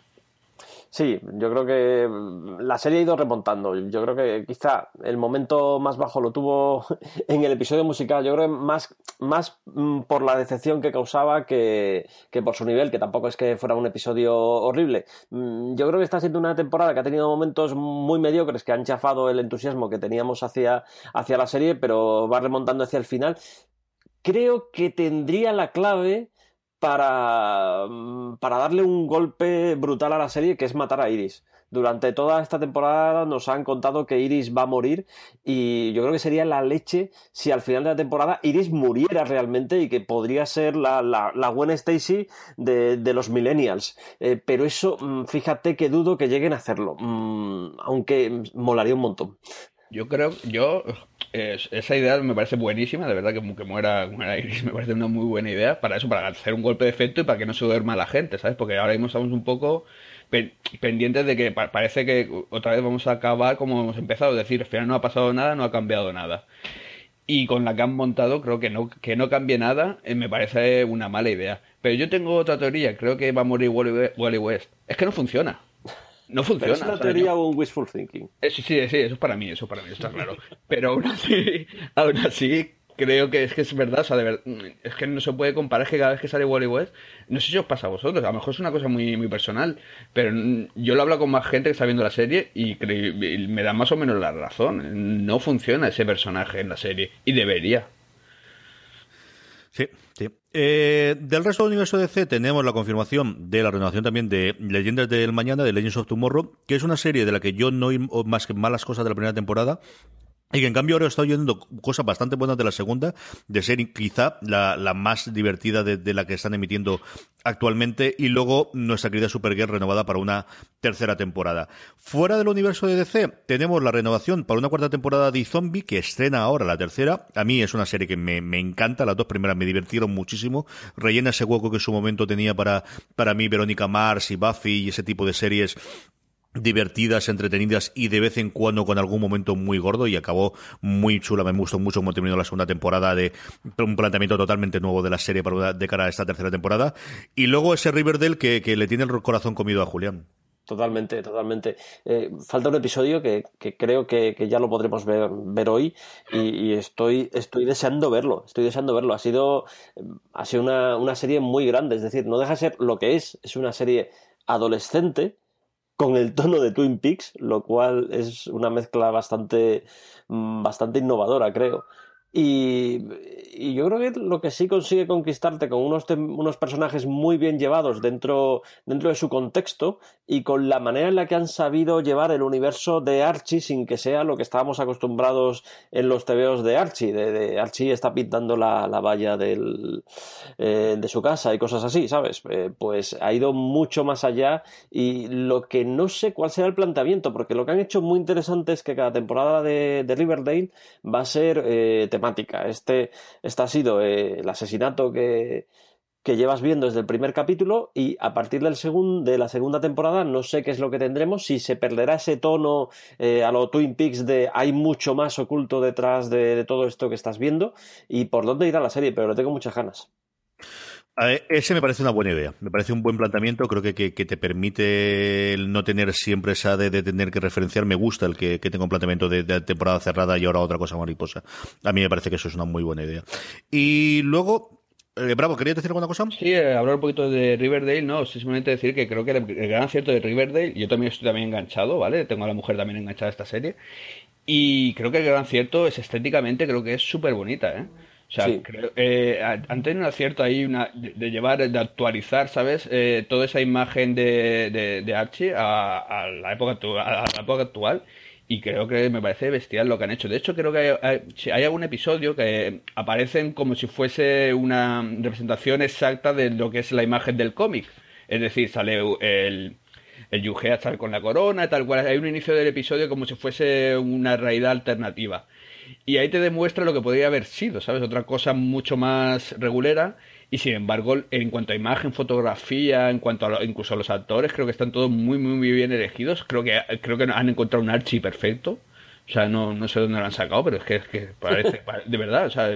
Sí, yo creo que mm, la serie ha ido remontando. Yo creo que quizá el momento más bajo lo tuvo [laughs] en el episodio musical. Yo creo que más, más mm, por la decepción que causaba que, que por su nivel, que tampoco es que fuera un episodio horrible. Mm, Yo creo que está siendo una temporada que ha tenido momentos muy mediocres que han chafado el entusiasmo que teníamos hacia, hacia la serie, pero va remontando hacia el final. Creo que tendría la clave para, mm, para darle un golpe brutal a la serie, que es matar a Iris. Durante toda esta temporada nos han contado que Iris va a morir y yo creo que sería la leche si al final de la temporada Iris muriera realmente y que podría ser la, la, la Gwen Stacy de, de los millennials. Eh, pero eso, mm, fíjate que dudo que lleguen a hacerlo, Mm, aunque molaría un montón. Yo creo, yo, esa idea me parece buenísima, de verdad que, que muera, muera Iris [laughs] me parece una muy buena idea para eso, para hacer un golpe de efecto y para que no se duerma la gente, ¿sabes? Porque ahora mismo estamos un poco pe- pendientes de que pa- parece que otra vez vamos a acabar como hemos empezado, es decir, al final no ha pasado nada, no ha cambiado nada. Y con la que han montado, creo que no, que no cambie nada, eh, me parece una mala idea. Pero yo tengo otra teoría, creo que va a morir Wally West. Es que no funciona. No Pero funciona. es una teoría yo- o un wishful thinking. eh, sí, sí, sí, eso es para mí, eso para mí, está claro. Pero aún así, [laughs] aún así, creo que es que es verdad, o sea, de ver- es que no se puede comparar, que cada vez que sale Wally West, no sé si os pasa a vosotros, a lo mejor es una cosa muy, muy personal, pero mm, yo lo hablo con más gente que está viendo la serie y, y me da más o menos la razón. No funciona ese personaje en la serie, y debería. Sí, sí. Eh, del resto del universo DC tenemos la confirmación de la renovación también de Leyendas del Mañana, de Legends of Tomorrow, que es una serie de la que yo no oí más que malas cosas de la primera temporada. Y que en cambio ahora estoy oyendo cosas bastante buenas de la segunda, de ser quizá la, más divertida de, la que están emitiendo actualmente, y luego nuestra querida Supergirl renovada para una tercera temporada. Fuera del universo de DC, tenemos la renovación para una cuarta temporada de Zombie, que estrena ahora la tercera. A mí es una serie que me, me encanta, las dos primeras me divirtieron muchísimo. Rellena ese hueco que en su momento tenía para, para mí Verónica Mars y Buffy y ese tipo de series divertidas, entretenidas y de vez en cuando con algún momento muy gordo y acabó muy chula. Me gustó mucho cómo terminó la segunda temporada de un planteamiento totalmente nuevo de la serie para de cara a esta tercera temporada. Y luego ese Riverdale que, que le tiene el corazón comido a Julián. Totalmente, totalmente. Eh, falta un episodio que, que creo que, que ya lo podremos ver, ver hoy y, y estoy, estoy deseando verlo, estoy deseando verlo. Ha sido, ha sido una, una serie muy grande, es decir, no deja de ser lo que es, es una serie adolescente con el tono de Twin Peaks, lo cual es una mezcla bastante, mm, bastante innovadora, creo. Y, yo creo que lo que sí consigue conquistarte con unos, unos personajes muy bien llevados dentro, dentro de su contexto y con la manera en la que han sabido llevar el universo de Archie sin que sea lo que estábamos acostumbrados en los tebeos de Archie. De, Archie está pintando la, la valla del, eh, de su casa y cosas así, ¿sabes? Eh, pues ha ido mucho más allá y lo que no sé cuál será el planteamiento, porque lo que han hecho muy interesante es que cada temporada de, de Riverdale va a ser eh, Este, este ha sido eh, el asesinato que, que llevas viendo desde el primer capítulo y a partir del segun- de la segunda temporada no sé qué es lo que tendremos, si se perderá ese tono eh, a lo Twin Peaks de hay mucho más oculto detrás de, de todo esto que estás viendo y por dónde irá la serie, pero le tengo muchas ganas. A ese me parece una buena idea, me parece un buen planteamiento, creo que, que, te permite el no tener siempre esa de, tener que referenciar, me gusta el que, que tenga un planteamiento de, temporada cerrada y ahora otra cosa mariposa. A mí me parece que eso es una muy buena idea. Y luego, eh, Bravo, ¿querías decir alguna cosa? Sí, eh, hablar un poquito de Riverdale, no, simplemente decir que creo que el gran acierto de Riverdale, yo también estoy también enganchado, ¿vale? Tengo a la mujer también enganchada a esta serie. Y creo que el gran acierto es estéticamente, creo que es súper bonita, ¿eh? O sea, Sí. creo, eh, ha- han tenido un acierto ahí una, de, de llevar, de actualizar, ¿sabes? Eh, toda esa imagen de, de, de Archie a, a la época, a la época actual. Y creo que me parece bestial lo que han hecho. De hecho, creo que hay, hay, algún episodio que aparecen como si fuese una representación exacta de lo que es la imagen del cómic. Es decir, sale el, el Yugea sale con la corona, tal cual. Hay un inicio del episodio como si fuese una realidad alternativa. Y ahí te demuestra lo que podría haber sido, ¿sabes? Otra cosa mucho más regulera. Y sin embargo, en cuanto a imagen, fotografía, en cuanto a lo- incluso a los actores, creo que están todos muy, muy, muy bien elegidos. Creo que, creo que han encontrado un Archie perfecto. O sea, no, no sé dónde lo han sacado, pero es que, es que parece, [laughs] pare- de verdad, o sea,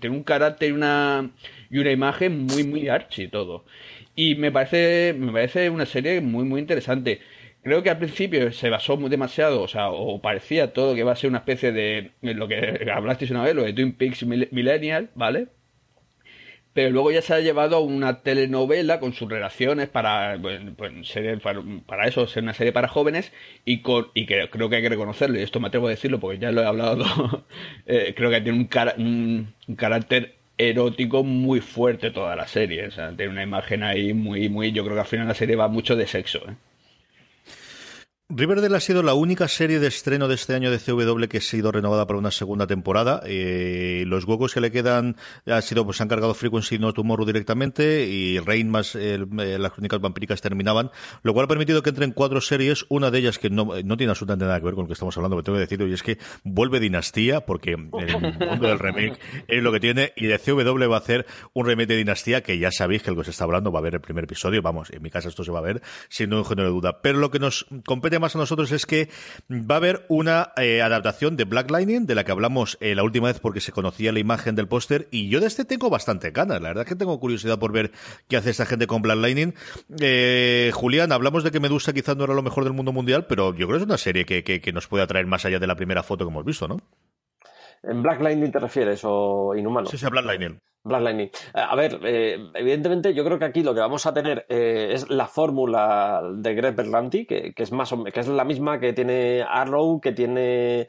tiene un carácter y una, y una imagen muy, muy Archie todo. Y me parece, me parece una serie muy, muy interesante. Creo que al principio se basó demasiado, o sea, o parecía todo que iba a ser una especie de lo que [laughs] hablasteis una vez, lo de Twin Peaks Millennial, ¿vale? pero luego ya se ha llevado a una telenovela con sus relaciones para, pues, pues para, eso, ser una serie para jóvenes y, con, y que creo que hay que reconocerlo, y esto me atrevo a decirlo porque ya lo he hablado, [laughs] eh, creo que tiene un, un, carácter erótico muy fuerte toda la serie, o sea, tiene una imagen ahí muy, muy, yo creo que al final la serie va mucho de sexo. ¿eh? Riverdale ha sido la única serie de estreno de este año de CW que ha sido renovada para una segunda temporada. Eh, los huecos que le quedan ha sido, pues han cargado Frequency No Tomorrow directamente y Rain más eh, las crónicas vampíricas terminaban, lo cual ha permitido que entren cuatro series, una de ellas que no, no tiene absolutamente nada que ver con lo que estamos hablando, pero tengo que decirlo, y es que vuelve Dinastía, porque el [laughs] mundo del remake es lo que tiene, y de CW va a hacer un remake de Dinastía que ya sabéis que el que se está hablando va a ver el primer episodio, vamos, en mi casa esto se va a ver sin ningún género de duda. Pero lo que nos compete más a nosotros es que va a haber una eh, adaptación de Black Lightning, de la que hablamos eh, la última vez porque se conocía la imagen del póster, y yo de este tengo bastante ganas. La verdad es que tengo curiosidad por ver qué hace esta gente con Black Lightning. Eh, Julián, hablamos de que Medusa quizás no era lo mejor del mundo mundial, pero yo creo que es una serie que, que nos puede atraer más allá de la primera foto que hemos visto, ¿no? ¿En Black Lightning te refieres o Inhumano? Sí, sí, Black Lightning. Black Lightning. Eh, a ver, eh, evidentemente yo creo que aquí lo que vamos a tener eh, es la fórmula de Greg Berlanti, que, es más que es la misma que tiene Arrow, que tiene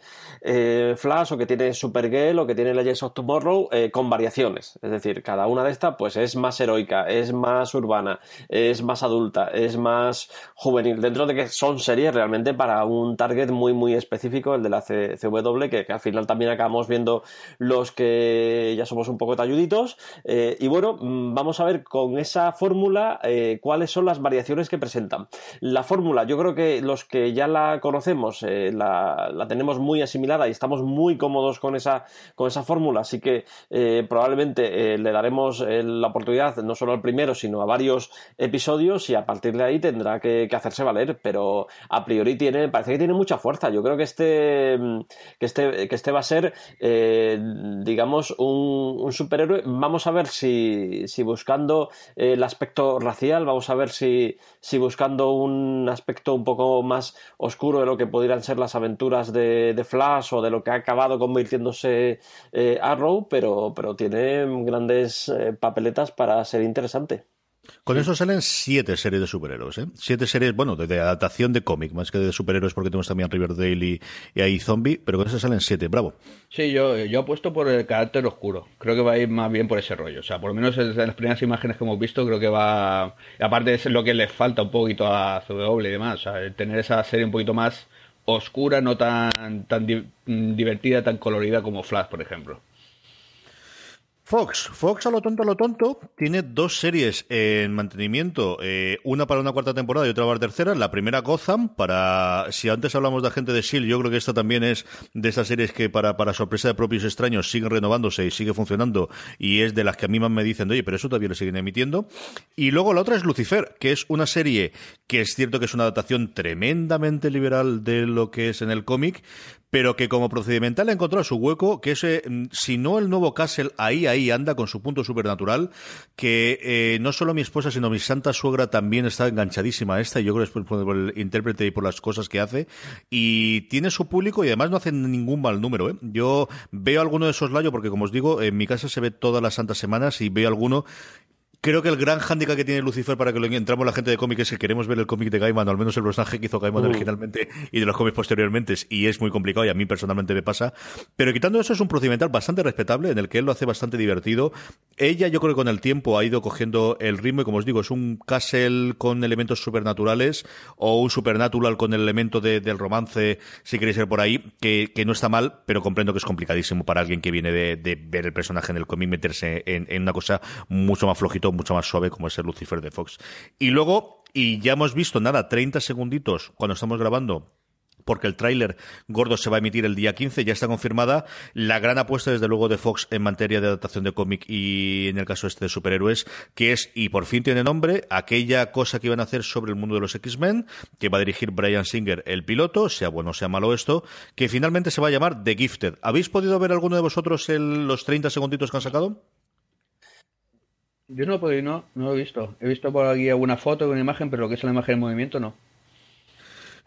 Flash o que tiene Supergirl o que tiene Legends of Tomorrow con variaciones. Es decir, cada una de estas pues es más heroica, es más urbana, es más adulta, es más juvenil. Dentro de que son series realmente para un target muy muy específico, el de la CW, que, que al final también acabamos viendo los que ya somos un poco talluditos eh, y bueno, mm, vamos a ver con esa fórmula eh, cuáles son las variaciones que presentan. La fórmula, yo creo que los que ya la conocemos, eh, la, tenemos muy asimilada y estamos muy cómodos con esa, con esa fórmula, así que probablemente le daremos la oportunidad no solo al primero, sino a varios episodios y a partir de ahí tendrá que, hacerse valer, pero a priori tiene, parece que tiene mucha fuerza. Yo creo que este, que este, que este va a ser, digamos, un superhéroe vamos a ver si, buscando el aspecto racial, vamos a ver si, si, buscando un aspecto un poco más oscuro de lo que pudieran ser las aventuras de, Flash o de lo que ha acabado convirtiéndose eh, Arrow, pero, pero tiene grandes eh, papeletas para ser interesante. Con eso salen siete series de superhéroes, ¿eh? Siete series, bueno, de, adaptación de cómic, más que de superhéroes, porque tenemos también Riverdale y, y ahí Zombie, pero con eso salen siete, bravo. Sí, yo, yo apuesto por el carácter oscuro. Creo que va a ir más bien por ese rollo. O sea, por lo menos en las primeras imágenes que hemos visto, creo que va. Aparte, es lo que le falta un poquito a CW y demás. O sea, tener esa serie un poquito más oscura, no tan, tan divertida, tan colorida como Flash, por ejemplo. Fox, Fox a lo tonto, a lo tonto, tiene dos series en mantenimiento, eh, una para una cuarta temporada y otra para la tercera. La primera Gotham, para, si antes hablamos de gente de S.H.I.E.L.D., yo creo que esta también es de esas series que para, para sorpresa de propios extraños siguen renovándose y sigue funcionando y es de las que a mí más me dicen, oye, pero eso todavía lo siguen emitiendo. Y luego la otra es Lucifer, que es una serie que es cierto que es una adaptación tremendamente liberal de lo que es en el cómic, pero que como procedimental ha encontrado su hueco, que es, eh, si no el nuevo Castle, ahí, ahí anda con su punto supernatural, que eh, no solo mi esposa, sino mi santa suegra también está enganchadísima a esta, y yo creo que es por, el intérprete y por las cosas que hace, y tiene su público y además no hace ningún mal número. ¿eh? Yo veo alguno de esos layos, porque como os digo, en mi casa se ve todas las santas semanas y veo alguno Creo que el gran hándicap que tiene Lucifer para que lo entramos la gente de cómic es que queremos ver el cómic de Gaiman, o al menos el personaje que hizo Gaiman mm. originalmente y de los cómics posteriormente, y es muy complicado y a mí personalmente me pasa. Pero quitando eso es un procedimental bastante respetable en el que él lo hace bastante divertido. Ella yo creo que con el tiempo ha ido cogiendo el ritmo y como os digo, es un castle con elementos supernaturales o un supernatural con el elemento del romance, si queréis ser por ahí, que, no está mal, pero comprendo que es complicadísimo para alguien que viene de, ver el personaje en el cómic meterse en, en una cosa mucho más flojito mucho más suave como es el Lucifer de Fox. Y luego, y ya hemos visto, nada, 30 segunditos cuando estamos grabando porque el tráiler gordo se va a emitir el día 15, ya está confirmada la gran apuesta desde luego de Fox en materia de adaptación de cómic y en el caso este de superhéroes, que es, y por fin tiene nombre, aquella cosa que iban a hacer sobre el mundo de los X-Men, que va a dirigir Brian Singer, el piloto, sea bueno o sea malo esto, que finalmente se va a llamar The Gifted. ¿Habéis podido ver alguno de vosotros los 30 segunditos que han sacado? Yo no, no, no lo he visto. He visto por aquí alguna foto, una imagen, pero lo que es la imagen en movimiento no.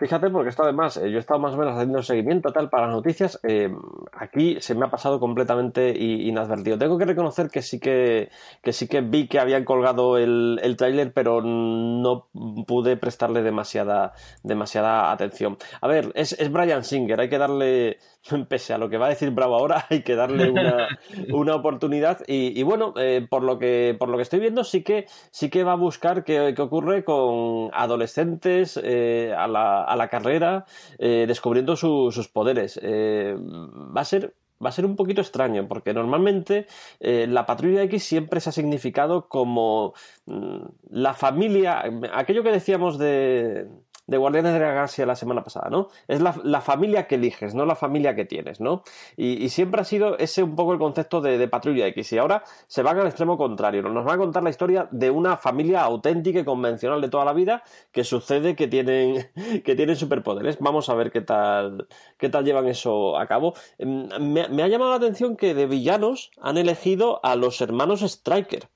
Fíjate, porque esto además, eh, yo he estado más o menos haciendo seguimiento tal para las noticias. eh, aquí se me ha pasado completamente inadvertido. Tengo que reconocer que sí que, que sí que vi que habían colgado el, el tráiler, pero no pude prestarle demasiada, demasiada atención. A ver, es, es Brian Singer, hay que darle, [laughs] pese a lo que va a decir Bravo ahora, [laughs] hay que darle una, [laughs] una oportunidad. Y, y bueno, eh, por lo que por lo que estoy viendo, sí que sí que va a buscar qué, qué ocurre con adolescentes eh, a, la, a la carrera, eh, descubriendo su- sus poderes. Eh, va a ser va a ser un poquito extraño, porque normalmente eh, la Patrulla X siempre se ha significado como mm, la familia, aquello que decíamos de, de Guardianes de la Galaxia la semana pasada, ¿no? Es la, la familia que eliges, no la familia que tienes, ¿no? Y, siempre ha sido ese un poco el concepto de, de Patrulla X. Y ahora se van al extremo contrario. Nos van a contar la historia de una familia auténtica y convencional de toda la vida que sucede que tienen, [laughs] que tienen superpoderes. Vamos a ver qué tal, qué tal llevan eso a cabo. Em, Me, me ha llamado la atención que de villanos han elegido a los hermanos Striker.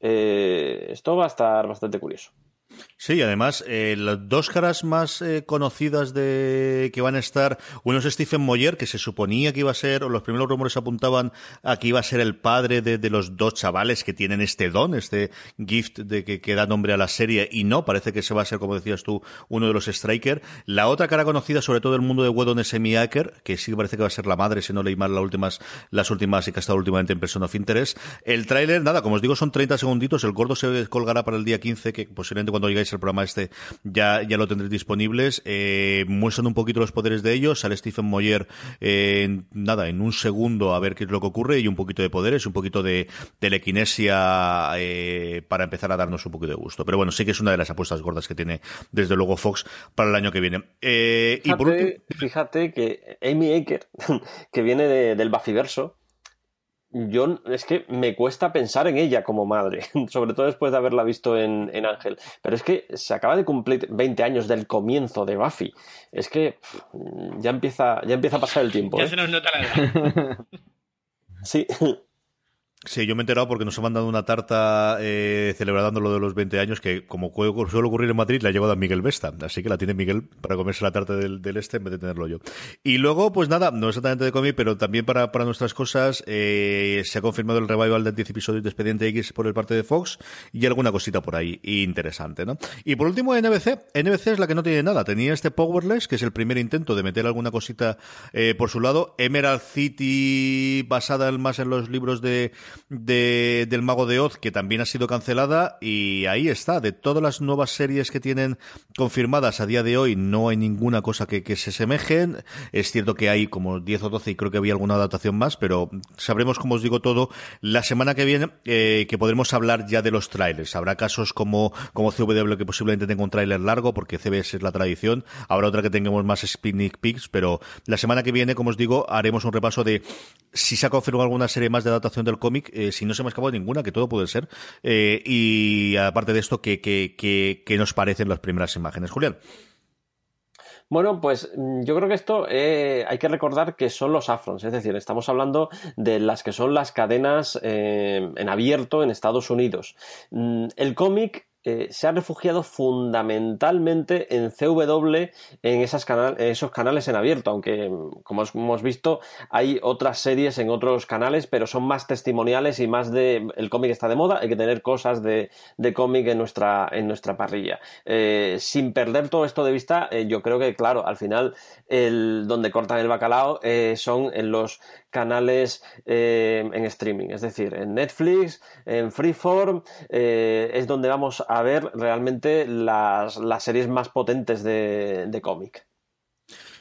Eh, esto va a estar bastante curioso. Sí, además, eh, las dos caras más eh, conocidas de que van a estar, uno es Stephen Moyer, que se suponía que iba a ser, o los primeros rumores apuntaban a que iba a ser el padre de, de los dos chavales que tienen este don, este gift de que, da nombre a la serie, y no, parece que se va a ser, como decías tú, uno de los Striker. La otra cara conocida, sobre todo del mundo de Wedon, es Amy Acker, que sí parece que va a ser la madre, si no leí mal las últimas, las últimas y que ha estado últimamente en Person of Interest. El tráiler, nada, como os digo, son 30 segunditos, el gordo se colgará para el día 15, que posiblemente cuando llegáis al programa este ya, ya lo tendréis disponibles. Eh, muestran un poquito los poderes de ellos. Sale Stephen Moyer, eh, en- nada, en un segundo a ver qué es lo que ocurre y un poquito de poderes, un poquito de telequinesia eh, para empezar a darnos un poquito de gusto. Pero bueno, sí que es una de las apuestas gordas que tiene desde luego Fox para el año que viene. Eh, y por último, Fíjate, fíjate que Amy Aker, [laughs] que viene de- del Bafiverso, yo es que me cuesta pensar en ella como madre, [laughs] sobre todo después de haberla visto en, en Ángel. Pero es que se acaba de cumplir 20 años del comienzo de Buffy. Es que ya empieza, ya empieza a pasar el [laughs] tiempo. Ya ¿eh? se nos nota la edad. [laughs] Sí, Sí, yo me he enterado porque nos han mandado una tarta eh, celebrando lo de los 20 años que, como suele ocurrir en Madrid, la ha llevado a Miguel Vesta. Así que la tiene Miguel para comerse la tarta del, del este en vez de tenerlo yo. Y luego, pues nada, no exactamente de cómic, pero también para, para nuestras cosas, eh, se ha confirmado el revival de 10 episodios de Expediente X por el parte de Fox y alguna cosita por ahí interesante, ¿no? Y por último, NBC. NBC es la que no tiene nada. Tenía este Powerless, que es el primer intento de meter alguna cosita eh, por su lado. Emerald City, basada más en los libros de, de- del Mago de Oz, que también ha sido cancelada. Y ahí está. De todas las nuevas series que tienen confirmadas a día de hoy, no hay ninguna cosa que, se semejen. Es cierto que hay como 10 o 12 y creo que había alguna adaptación más, pero sabremos, como os digo, todo la semana que viene, eh, que podremos hablar ya de los trailers. Habrá casos como, como CW que posiblemente tenga un tráiler largo, porque CBS es la tradición. Habrá otra que tengamos más sneak peeks, pero la semana que viene, como os digo, haremos un repaso de si se ha confirmado alguna serie más de adaptación del cómic, eh, si no se me ha escapado ninguna, que todo puede ser. Eh, y aparte de esto, ¿qué, nos parecen las primeras imágenes? Julián. Bueno, pues mm, yo creo que esto eh, hay que recordar que son los afrons, es decir, estamos hablando de las que son las cadenas en abierto en Estados Unidos. Mm, El cómic se ha refugiado fundamentalmente en CW, en esos canales en abierto, aunque mm, como os- hemos visto hay otras series en otros canales, pero son más testimoniales y más de el cómic está de moda, hay que tener cosas de, de cómic en nuestra, en nuestra parrilla. Eh, sin perder todo esto de vista, eh, yo creo que, claro, al final el, donde cortan el bacalao eh, son en los canales eh, en streaming, es decir, en Netflix, en Freeform, eh, es donde vamos a ver realmente las, las series más potentes de, de cómic.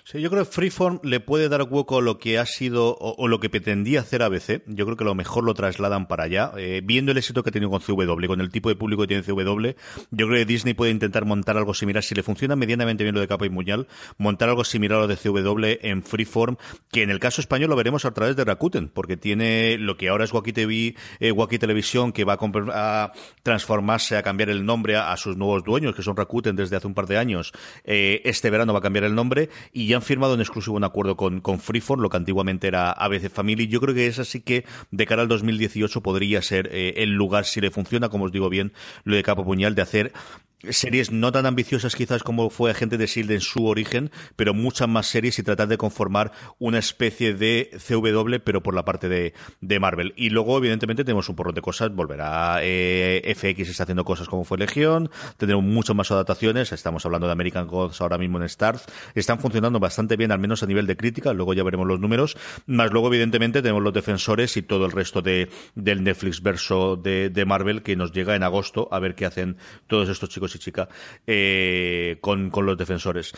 Sí, yo creo que Freeform le puede dar hueco a lo que ha sido o, lo que pretendía hacer ABC. Yo creo que lo mejor lo trasladan para allá. Eh, viendo el éxito que ha tenido con CW, con el tipo de público que tiene CW, yo creo que Disney puede intentar montar algo similar. Si le funciona medianamente bien lo de capa y muñal, montar algo similar a lo de CW en Freeform, que en el caso español lo veremos a través de Rakuten, porque tiene lo que ahora es Wacky TV, eh, Wacky Televisión, que va a, transformarse, a cambiar el nombre a, a sus nuevos dueños, que son Rakuten desde hace un par de años. Eh, este verano va a cambiar el nombre y ya han firmado en exclusivo un acuerdo con, con Freeform, lo que antiguamente era ABC Family. Yo creo que es así que de cara al 2018 podría ser eh, el lugar, si le funciona, como os digo bien, lo de Capo Puñal, de hacer series no tan ambiciosas quizás como fue Agente de S.H.I.E.L.D. en su origen, pero muchas más series y tratar de conformar una especie de CW, pero por la parte de, de Marvel. Y luego, evidentemente, tenemos un porrón de cosas. Volverá eh, FX, está haciendo cosas como fue Legión, tendremos muchas más adaptaciones. Estamos hablando de American Gods ahora mismo en Stars. Están funcionando bastante bien, al menos a nivel de crítica. Luego ya veremos los números. Más luego, evidentemente, tenemos los defensores y todo el resto de, del Netflix verso de, de Marvel que nos llega en agosto a ver qué hacen todos estos chicos y chicas eh, con, con, los defensores.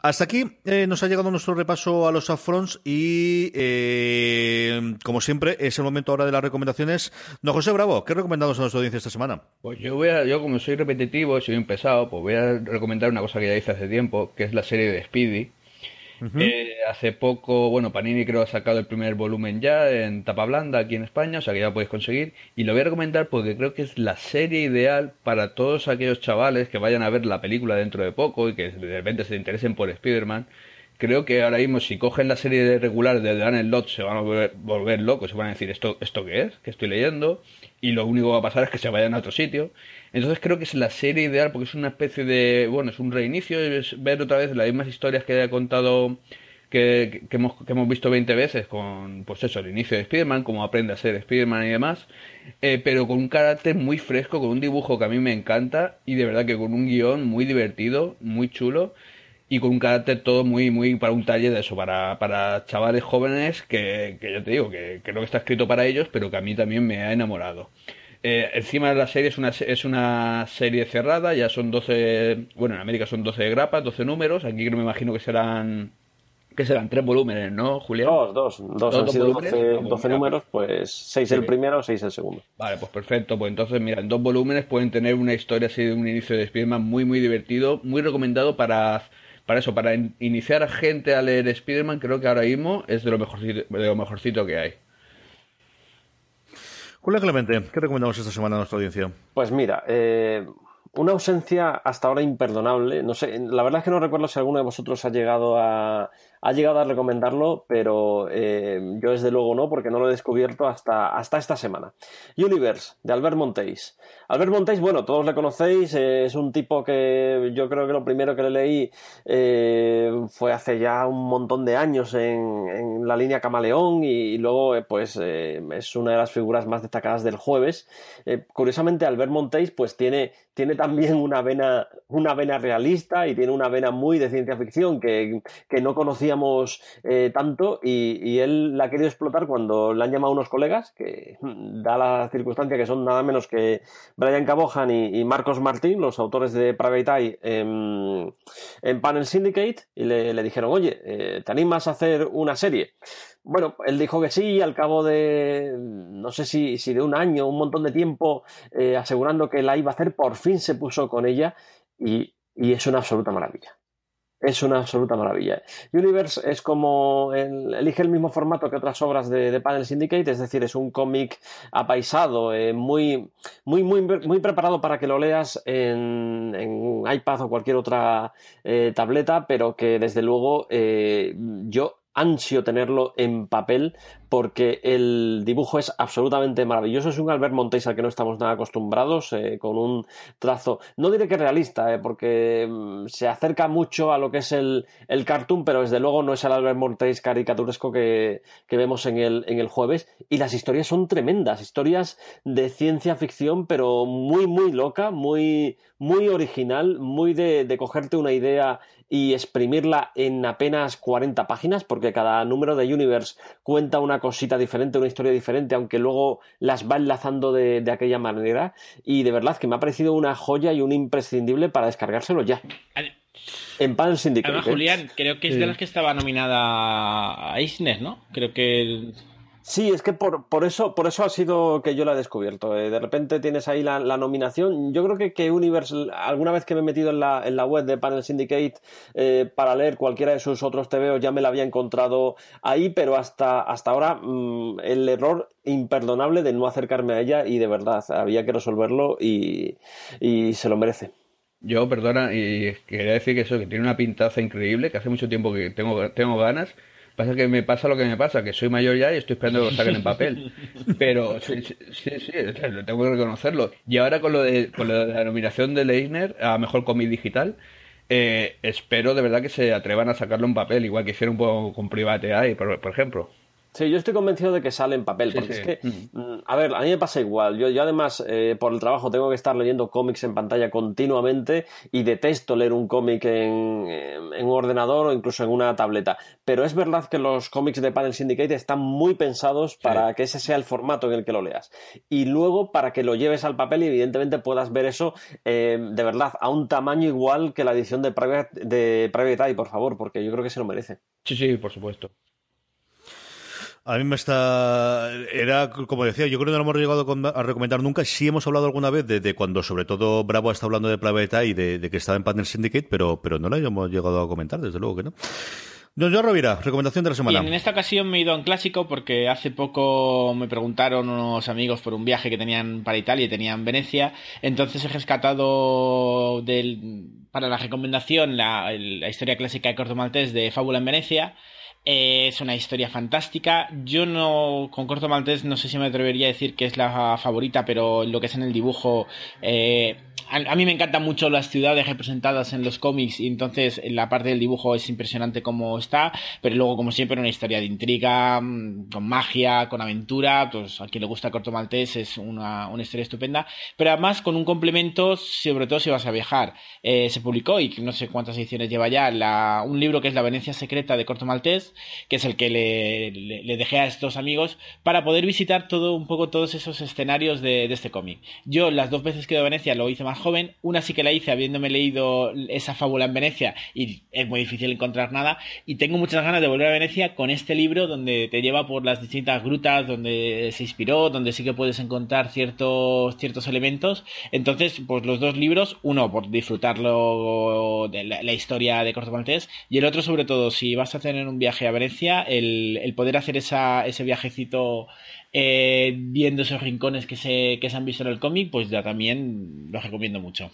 Hasta aquí eh, nos ha llegado nuestro repaso a los upfronts y, eh, como siempre, es el momento ahora de las recomendaciones. No, José Bravo, ¿qué recomendamos a nuestra audiencia esta semana? Pues yo voy a, yo como soy repetitivo, soy un pesado, pues voy a recomendar una cosa que ya hice hace tiempo, que es la serie de Speedy eh, hace poco, bueno, Panini creo ha sacado el primer volumen ya en tapa blanda aquí en España, o sea que ya lo podéis conseguir. Y lo voy a recomendar porque creo que es la serie ideal para todos aquellos chavales que vayan a ver la película dentro de poco y que de repente se interesen por Spider-Man. Creo que ahora mismo si cogen la serie regular de Dan Lot se van a volver, volver, locos, se van a decir esto, esto qué es, que estoy leyendo, y lo único que va a pasar es que se vayan a otro sitio. Entonces creo que es la serie ideal porque es una especie de, bueno, es un reinicio, es ver otra vez las mismas historias que he contado, que, que, hemos, que hemos visto 20 veces con, pues eso, el inicio de Spider-Man, cómo aprende a ser Spider-Man y demás, eh, pero con un carácter muy fresco, con un dibujo que a mí me encanta y de verdad que con un guion muy divertido, muy chulo y con un carácter todo muy, muy para un taller de eso, para, para chavales jóvenes que, que yo te digo, que creo que está escrito para ellos, pero que a mí también me ha enamorado. Eh, encima de la serie es una, es una serie cerrada, ya son 12, bueno, en América son 12 grapas, 12 números, aquí me imagino que serán que serán tres volúmenes, ¿no, Julián? Dos, dos, dos, dos han sido 12, 12 números, pues seis sí. el primero, seis el segundo. Vale, pues perfecto, pues entonces, mira, en dos volúmenes pueden tener una historia así de un inicio de Spider-Man muy, muy divertido, muy recomendado para, para eso, para in iniciar a gente a leer Spider-Man, creo que ahora mismo es de lo mejorcito, de lo mejorcito que hay. Julia Clemente, ¿qué recomendamos esta semana a nuestra audiencia? Pues mira, eh, una ausencia hasta ahora imperdonable. No sé, la verdad es que no recuerdo si alguno de vosotros ha llegado a, ha llegado a recomendarlo, pero eh, yo desde luego no, porque no lo he descubierto hasta, hasta esta semana. Universe, de Albert Montéis. Albert Montéis, bueno, todos le conocéis, eh, es un tipo que yo creo que lo primero que le leí eh, fue hace ya un montón de años en, la línea Camaleón y, luego pues es una de las figuras más destacadas del jueves. curiosamente, Albert Montéis pues tiene, tiene también una vena, una vena realista y tiene una vena muy de ciencia ficción que, que no conocía eh, tanto y, y, él la ha querido explotar cuando le han llamado unos colegas, que da la circunstancia que son nada menos que Brian Cabohan y, y Marcos Martín, los autores de Private en, en Panel Syndicate, y le, dijeron, oye, eh, ¿te animas a hacer una serie? Bueno, él dijo que sí, al cabo de, no sé si, de un año, un montón de tiempo, eh, asegurando que la iba a hacer, por fin se puso con ella y, y es una absoluta maravilla es una absoluta maravilla. Universe es como el, elige el mismo formato que otras obras de, de Panel Syndicate, es decir, es un cómic apaisado, eh, muy, muy, muy, muy preparado para que lo leas en, en iPad o cualquier otra eh, tableta, pero que desde luego eh, yo ansio tenerlo en papel porque el dibujo es absolutamente maravilloso. Es un Albert Montes al que no estamos nada acostumbrados, eh, con un trazo, no diré que realista, eh, porque mm, se acerca mucho a lo que es el, el, cartoon, pero desde luego no es el Albert Montes caricaturesco que, que vemos en el, en el jueves. Y las historias son tremendas, historias de ciencia ficción, pero muy, muy loca, muy, muy original, muy de, de cogerte una idea y exprimirla en apenas 40 páginas, porque cada número de Universe cuenta una cosita diferente, una historia diferente, aunque luego las va enlazando de, de, aquella manera. Y de verdad que me ha parecido una joya y un imprescindible para descargárselo ya. En Pan Syndicate. Además, Julián, creo que es de las que estaba nominada a Eisner, ¿no? Creo que Sí, es que por, por, eso, por eso ha sido que yo la he descubierto. Eh, de repente tienes ahí la, nominación. Yo creo que, que Universe, alguna vez que me he metido en la, en la web de Panel Syndicate eh, para leer cualquiera de sus otros TVOs, ya me la había encontrado ahí, pero hasta, hasta ahora mmm, el error imperdonable de no acercarme a ella y de verdad había que resolverlo y, y se lo merece. Yo, perdona, y quería decir que eso, que tiene una pintaza increíble, que hace mucho tiempo que tengo, tengo ganas Pasa que me pasa lo que me pasa, que soy mayor ya y estoy esperando que lo saquen en papel. [laughs] Pero sí, sí, sí, sí, tengo que reconocerlo. Y ahora con lo de, con lo de la nominación de Leisner a Mejor Cómic Digital, eh, espero de verdad que se atrevan a sacarlo en papel, igual que hicieron un poco con Private Eye, por, por ejemplo. Sí, yo estoy convencido de que sale en papel, porque es que, mm, a ver, a mí me pasa igual. Yo, yo además, eh, por el trabajo, tengo que estar leyendo cómics en pantalla continuamente y detesto leer un cómic en, en, un ordenador o incluso en una tableta. Pero es verdad que los cómics de Panel Syndicate están muy pensados para que ese sea el formato en el que lo leas. Y luego para que lo lleves al papel y evidentemente puedas ver eso eh, de verdad a un tamaño igual que la edición de Private, de Private Eye, por favor, porque yo creo que se lo merece. Sí, sí, por supuesto. A mí me está. Era, como decía, yo creo que no lo hemos llegado a recomendar nunca. Sí hemos hablado alguna vez de, cuando, sobre todo, Bravo está hablando de Private y de, que estaba en Partner Syndicate, pero, pero no lo hemos llegado a comentar, desde luego que no. Don Joan Rovira, recomendación de la semana. En esta ocasión me he ido a un clásico porque hace poco me preguntaron unos amigos por un viaje que tenían para Italia y tenían Venecia. Entonces he rescatado del, para la recomendación la, la historia clásica de Corto Maltés de Fábula en Venecia eh, es una historia fantástica. Yo no, con Corto Maltés, no sé si me atrevería a decir que es la favorita, pero lo que es en el dibujo, eh, a, mí me encantan mucho las ciudades representadas en los cómics y entonces la parte del dibujo es impresionante como está, pero luego como siempre una historia de intriga, mm, con magia, con aventura, pues a quien le gusta Corto Maltés es una, una historia estupenda, pero además con un complemento, sobre todo si vas a viajar. Eh, se publicó y no sé cuántas ediciones lleva ya un libro que es La Venecia Secreta de Corto Maltés, que es el que le, dejé a estos amigos, para poder visitar todo un poco todos esos escenarios de, de este cómic. Yo las dos veces que he ido a Venecia lo hice más joven, una sí que la hice habiéndome leído esa fábula en Venecia y es muy difícil encontrar nada, y tengo muchas ganas de volver a Venecia con este libro donde te lleva por las distintas grutas donde se inspiró, donde sí que puedes encontrar ciertos, ciertos elementos. Entonces, pues los dos libros, uno por disfrutarlo de la, historia de Corto Maltés y el otro sobre todo si vas a tener un viaje a Venecia, el, el poder hacer esa, ese viajecito eh, viendo esos rincones que se, que se han visto en el cómic, pues ya también lo recomiendo mucho.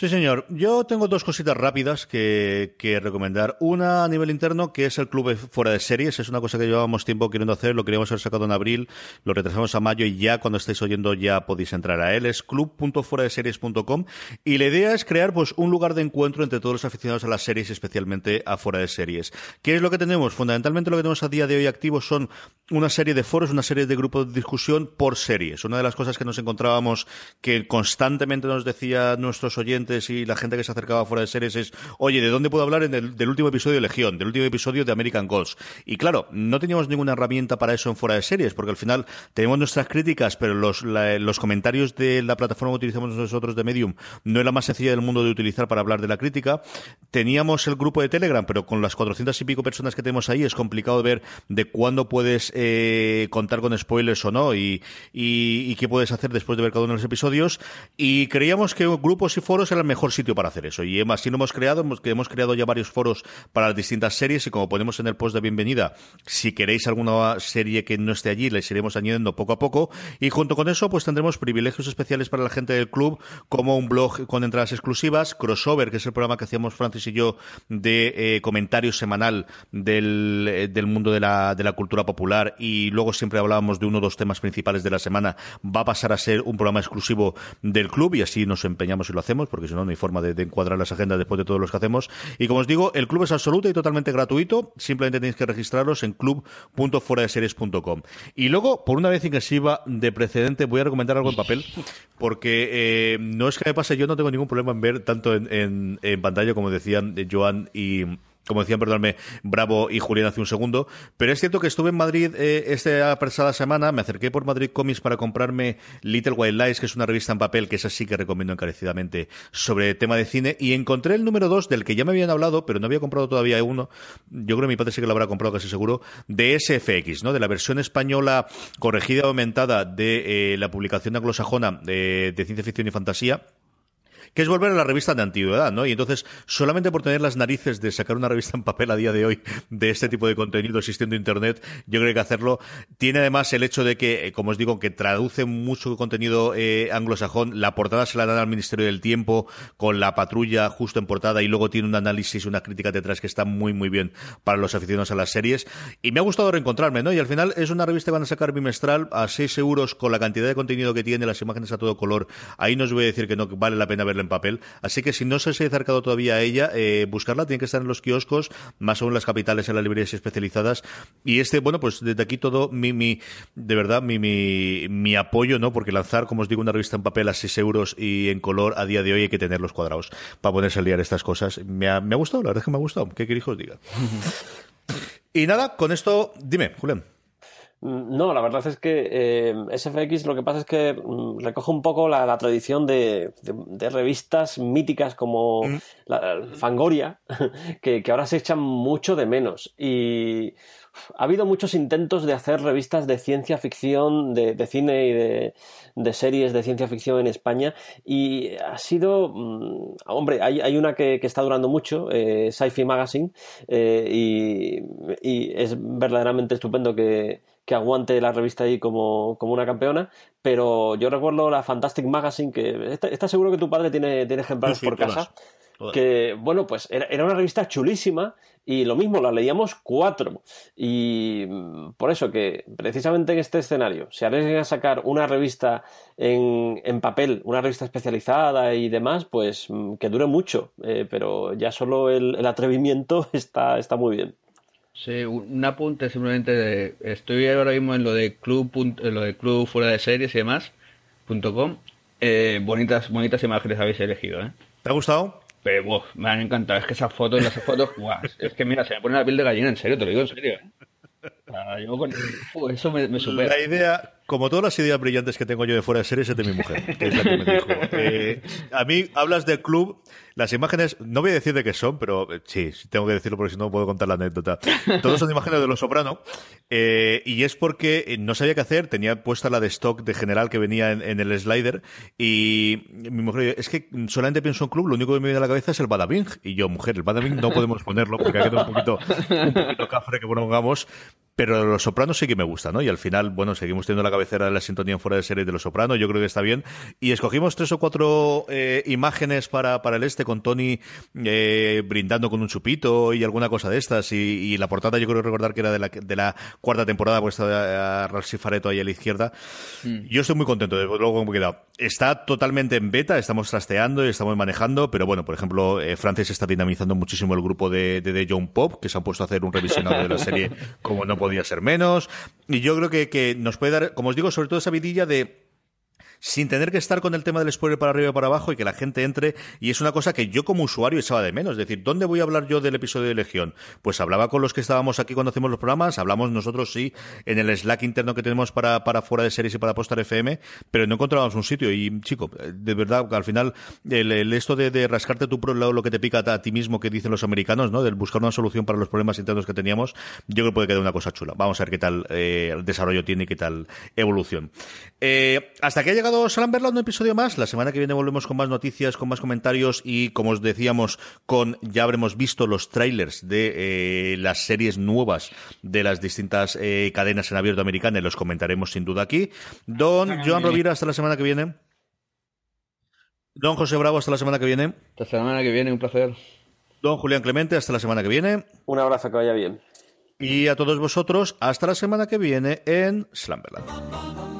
Sí, señor. Yo tengo dos cositas rápidas que, que, recomendar. Una a nivel interno, que es el club fuera de series. Es una cosa que llevábamos tiempo queriendo hacer, lo queríamos haber sacado en abril, lo retrasamos a mayo y ya cuando estáis oyendo ya podéis entrar a él. Es club.fueradeseries.com y la idea es crear pues un lugar de encuentro entre todos los aficionados a las series, especialmente a fuera de series. ¿Qué es lo que tenemos? Fundamentalmente lo que tenemos a día de hoy activo son una serie de foros, una serie de grupos de discusión por series. Una de las cosas que nos encontrábamos que constantemente nos decía nuestros oyentes y la gente que se acercaba fuera de series es, oye, ¿de dónde puedo hablar en el, del último episodio de Legión, del último episodio de American Gods? Y claro, no teníamos ninguna herramienta para eso en fuera de series, porque al final tenemos nuestras críticas, pero los, la, los comentarios de la plataforma que utilizamos nosotros de Medium no es la más sencilla del mundo de utilizar para hablar de la crítica. Teníamos el grupo de Telegram, pero con las cuatrocientas y pico personas que tenemos ahí es complicado ver de cuándo puedes eh, contar con spoilers o no y, y, y, qué puedes hacer después de ver cada uno de los episodios. Y creíamos que grupos y foros el mejor sitio para hacer eso. Y así lo hemos creado, hemos, hemos creado ya varios foros para las distintas series y como ponemos en el post de bienvenida, si queréis alguna serie que no esté allí, les iremos añadiendo poco a poco. Y junto con eso, pues tendremos privilegios especiales para la gente del club, como un blog con entradas exclusivas, Crossover, que es el programa que hacíamos Francis y yo de eh, comentario semanal del, eh, del mundo de la, de la cultura popular y luego siempre hablábamos de uno o dos temas principales de la semana, va a pasar a ser un programa exclusivo del club y así nos empeñamos y lo hacemos, porque forma de, encuadrar las agendas después de todos los que hacemos. Y como os digo, el club es absoluto y totalmente gratuito. Simplemente tenéis que registraros en club.fueradeseries.com. Y luego, por una vez inclusiva de precedente, voy a recomendar algo en papel, porque eh, no es que me pase, yo no tengo ningún problema en ver tanto en, en, en pantalla, como decían Joan y como decían, perdóname, Bravo y Julián hace un segundo. Pero es cierto que estuve en Madrid eh, esta pasada semana, me acerqué por Madrid Comics para comprarme Little White Lies, que es una revista en papel, que es así que recomiendo encarecidamente, sobre tema de cine, y encontré el número dos, del que ya me habían hablado, pero no había comprado todavía uno, yo creo que mi padre sí que lo habrá comprado casi seguro, de SFX, ¿no? De la versión española corregida y aumentada de eh, la publicación anglosajona de, de ciencia ficción y fantasía que es volver a la revista de antigüedad, ¿no? Y entonces, solamente por tener las narices de sacar una revista en papel a día de hoy de este tipo de contenido existiendo en Internet, yo creo que hacerlo. Tiene además el hecho de que, eh, como os digo, que traduce mucho contenido eh, anglosajón. La portada se la dan al Ministerio del Tiempo con la patrulla justo en portada y luego tiene un análisis, una crítica detrás que está muy, muy bien para los aficionados a las series. Y me ha gustado reencontrarme, ¿no? Y al final es una revista que van a sacar bimestral a 6 euros con la cantidad de contenido que tiene, las imágenes a todo color. Ahí no os voy a decir que no vale la pena en papel. Así que si no se os ha acercado todavía a ella, eh, buscarla tiene que estar en los kioscos, más aún en las capitales, en las librerías especializadas. Y este, bueno, pues desde aquí todo mi, mi de verdad, mi, mi, mi apoyo, ¿no? Porque lanzar, como os digo, una revista en papel a 6 euros y en color a día de hoy hay que tener los cuadrados para ponerse a liar estas cosas. Me ha, me ha gustado, la verdad es que me ha gustado. ¿Qué queréis que os diga? [laughs] y nada, con esto, dime, Julián. Mm, no, la verdad es que eh, SFX lo que pasa es que mm, recoge un poco la, la tradición de, de- de revistas míticas como Mm. la, Fangoria, [laughs] que, que ahora se echan mucho de menos. Y ha habido muchos intentos de hacer revistas de ciencia ficción, de, de cine y de, de series de ciencia ficción en España. Y ha sido, mm, hombre, hay, hay una que, que está durando mucho, eh, Sci-Fi Magazine, eh, y, y es verdaderamente estupendo que, que aguante la revista ahí como, como una campeona, pero yo recuerdo la Fantastic Magazine, que está, está seguro que tu padre tiene, tiene ejemplares Sí, por todas, casa, todas. que bueno, pues era, era una revista chulísima y lo mismo, la leíamos cuatro. Y por eso que precisamente en este escenario, si arriesgan a sacar una revista en, en papel, una revista especializada y demás, pues mm, que dure mucho, eh, pero ya solo el, el atrevimiento [laughs] está, está muy bien. Sí, un un apunte simplemente de, estoy ahora mismo en lo de club, en lo de club fuera de series y demás, punto com. Eh, bonitas, bonitas imágenes habéis elegido, ¿eh? ¿Te ha gustado? Pero buah, me han encantado, es que esas fotos, las fotos, guau, es que mira, se me pone la piel de gallina, en serio, te lo digo en serio, ¿eh? O sea, yo con- uf, eso me, me supera. La idea, como todas las ideas brillantes que tengo yo de fuera de series, es de mi mujer, que es la que me dijo. [laughs] Eh, a mí hablas del club, las imágenes, no voy a decir de qué son, pero eh, sí, tengo que decirlo porque si no puedo contar la anécdota. [laughs] Todos son imágenes de Los Soprano, eh, y es porque eh, no sabía qué hacer, tenía puesta la de stock de general que venía en, en el slider, y mi mujer dijo, es que solamente pienso en club, lo único que me viene a la cabeza es el Badabing, y yo, mujer, el Badabing no podemos ponerlo porque ha quedado un poquito, un poquito cafre que pongamos, pero Los Sopranos sí que me gusta, ¿no? Y al final, bueno, seguimos teniendo la cabecera de la sintonía en fuera de serie de Los Sopranos, yo creo que está bien. Y escogimos tres o cuatro eh, imágenes para, para el este, con Tony eh, brindando con un chupito y alguna cosa de estas. Y, y la portada yo creo recordar que era de la, de la cuarta temporada, pues está a Ralsy Fareto ahí a la izquierda. Yo estoy muy contento de luego cómo ha quedado. Está totalmente en beta, estamos trasteando y estamos manejando, pero bueno, por ejemplo, eh, Francis está dinamizando muchísimo el grupo de, de, de John Pop, que se han puesto a hacer un revisionado de la serie [laughs] como no podía ser menos. Y yo creo que, que nos puede dar, como os digo, sobre todo esa vidilla de sin tener que estar con el tema del spoiler para arriba y para abajo y que la gente entre. Y es una cosa que yo como usuario echaba de menos. Es decir, ¿dónde voy a hablar yo del episodio de Legión? Pues hablaba con los que estábamos aquí cuando hacemos los programas, hablamos nosotros sí en el Slack interno que tenemos para, para fuera de series y para postar FM, pero no encontrábamos un sitio. Y chico, de verdad, al final, el, esto de, rascarte tu pro, lo, que te pica a, a ti mismo que dicen los americanos, ¿no? Del buscar una solución para los problemas internos que teníamos, yo creo que puede quedar una cosa chula. Vamos a ver qué tal eh, desarrollo tiene y qué tal evolución. Eh, hasta que ha llegado Salamberla, un episodio más. La semana que viene volvemos con más noticias, con más comentarios y, como os decíamos, con ya habremos visto los trailers de eh, las series nuevas de las distintas eh, cadenas en abierto americana y los comentaremos sin duda aquí. Don Joan Rovira, hasta la semana que viene. Don José Bravo, hasta la semana que viene. Hasta la semana que viene, un placer. Don Julián Clemente, hasta la semana que viene. Un abrazo, que vaya bien. Y a todos vosotros, hasta la semana que viene en Slamberland.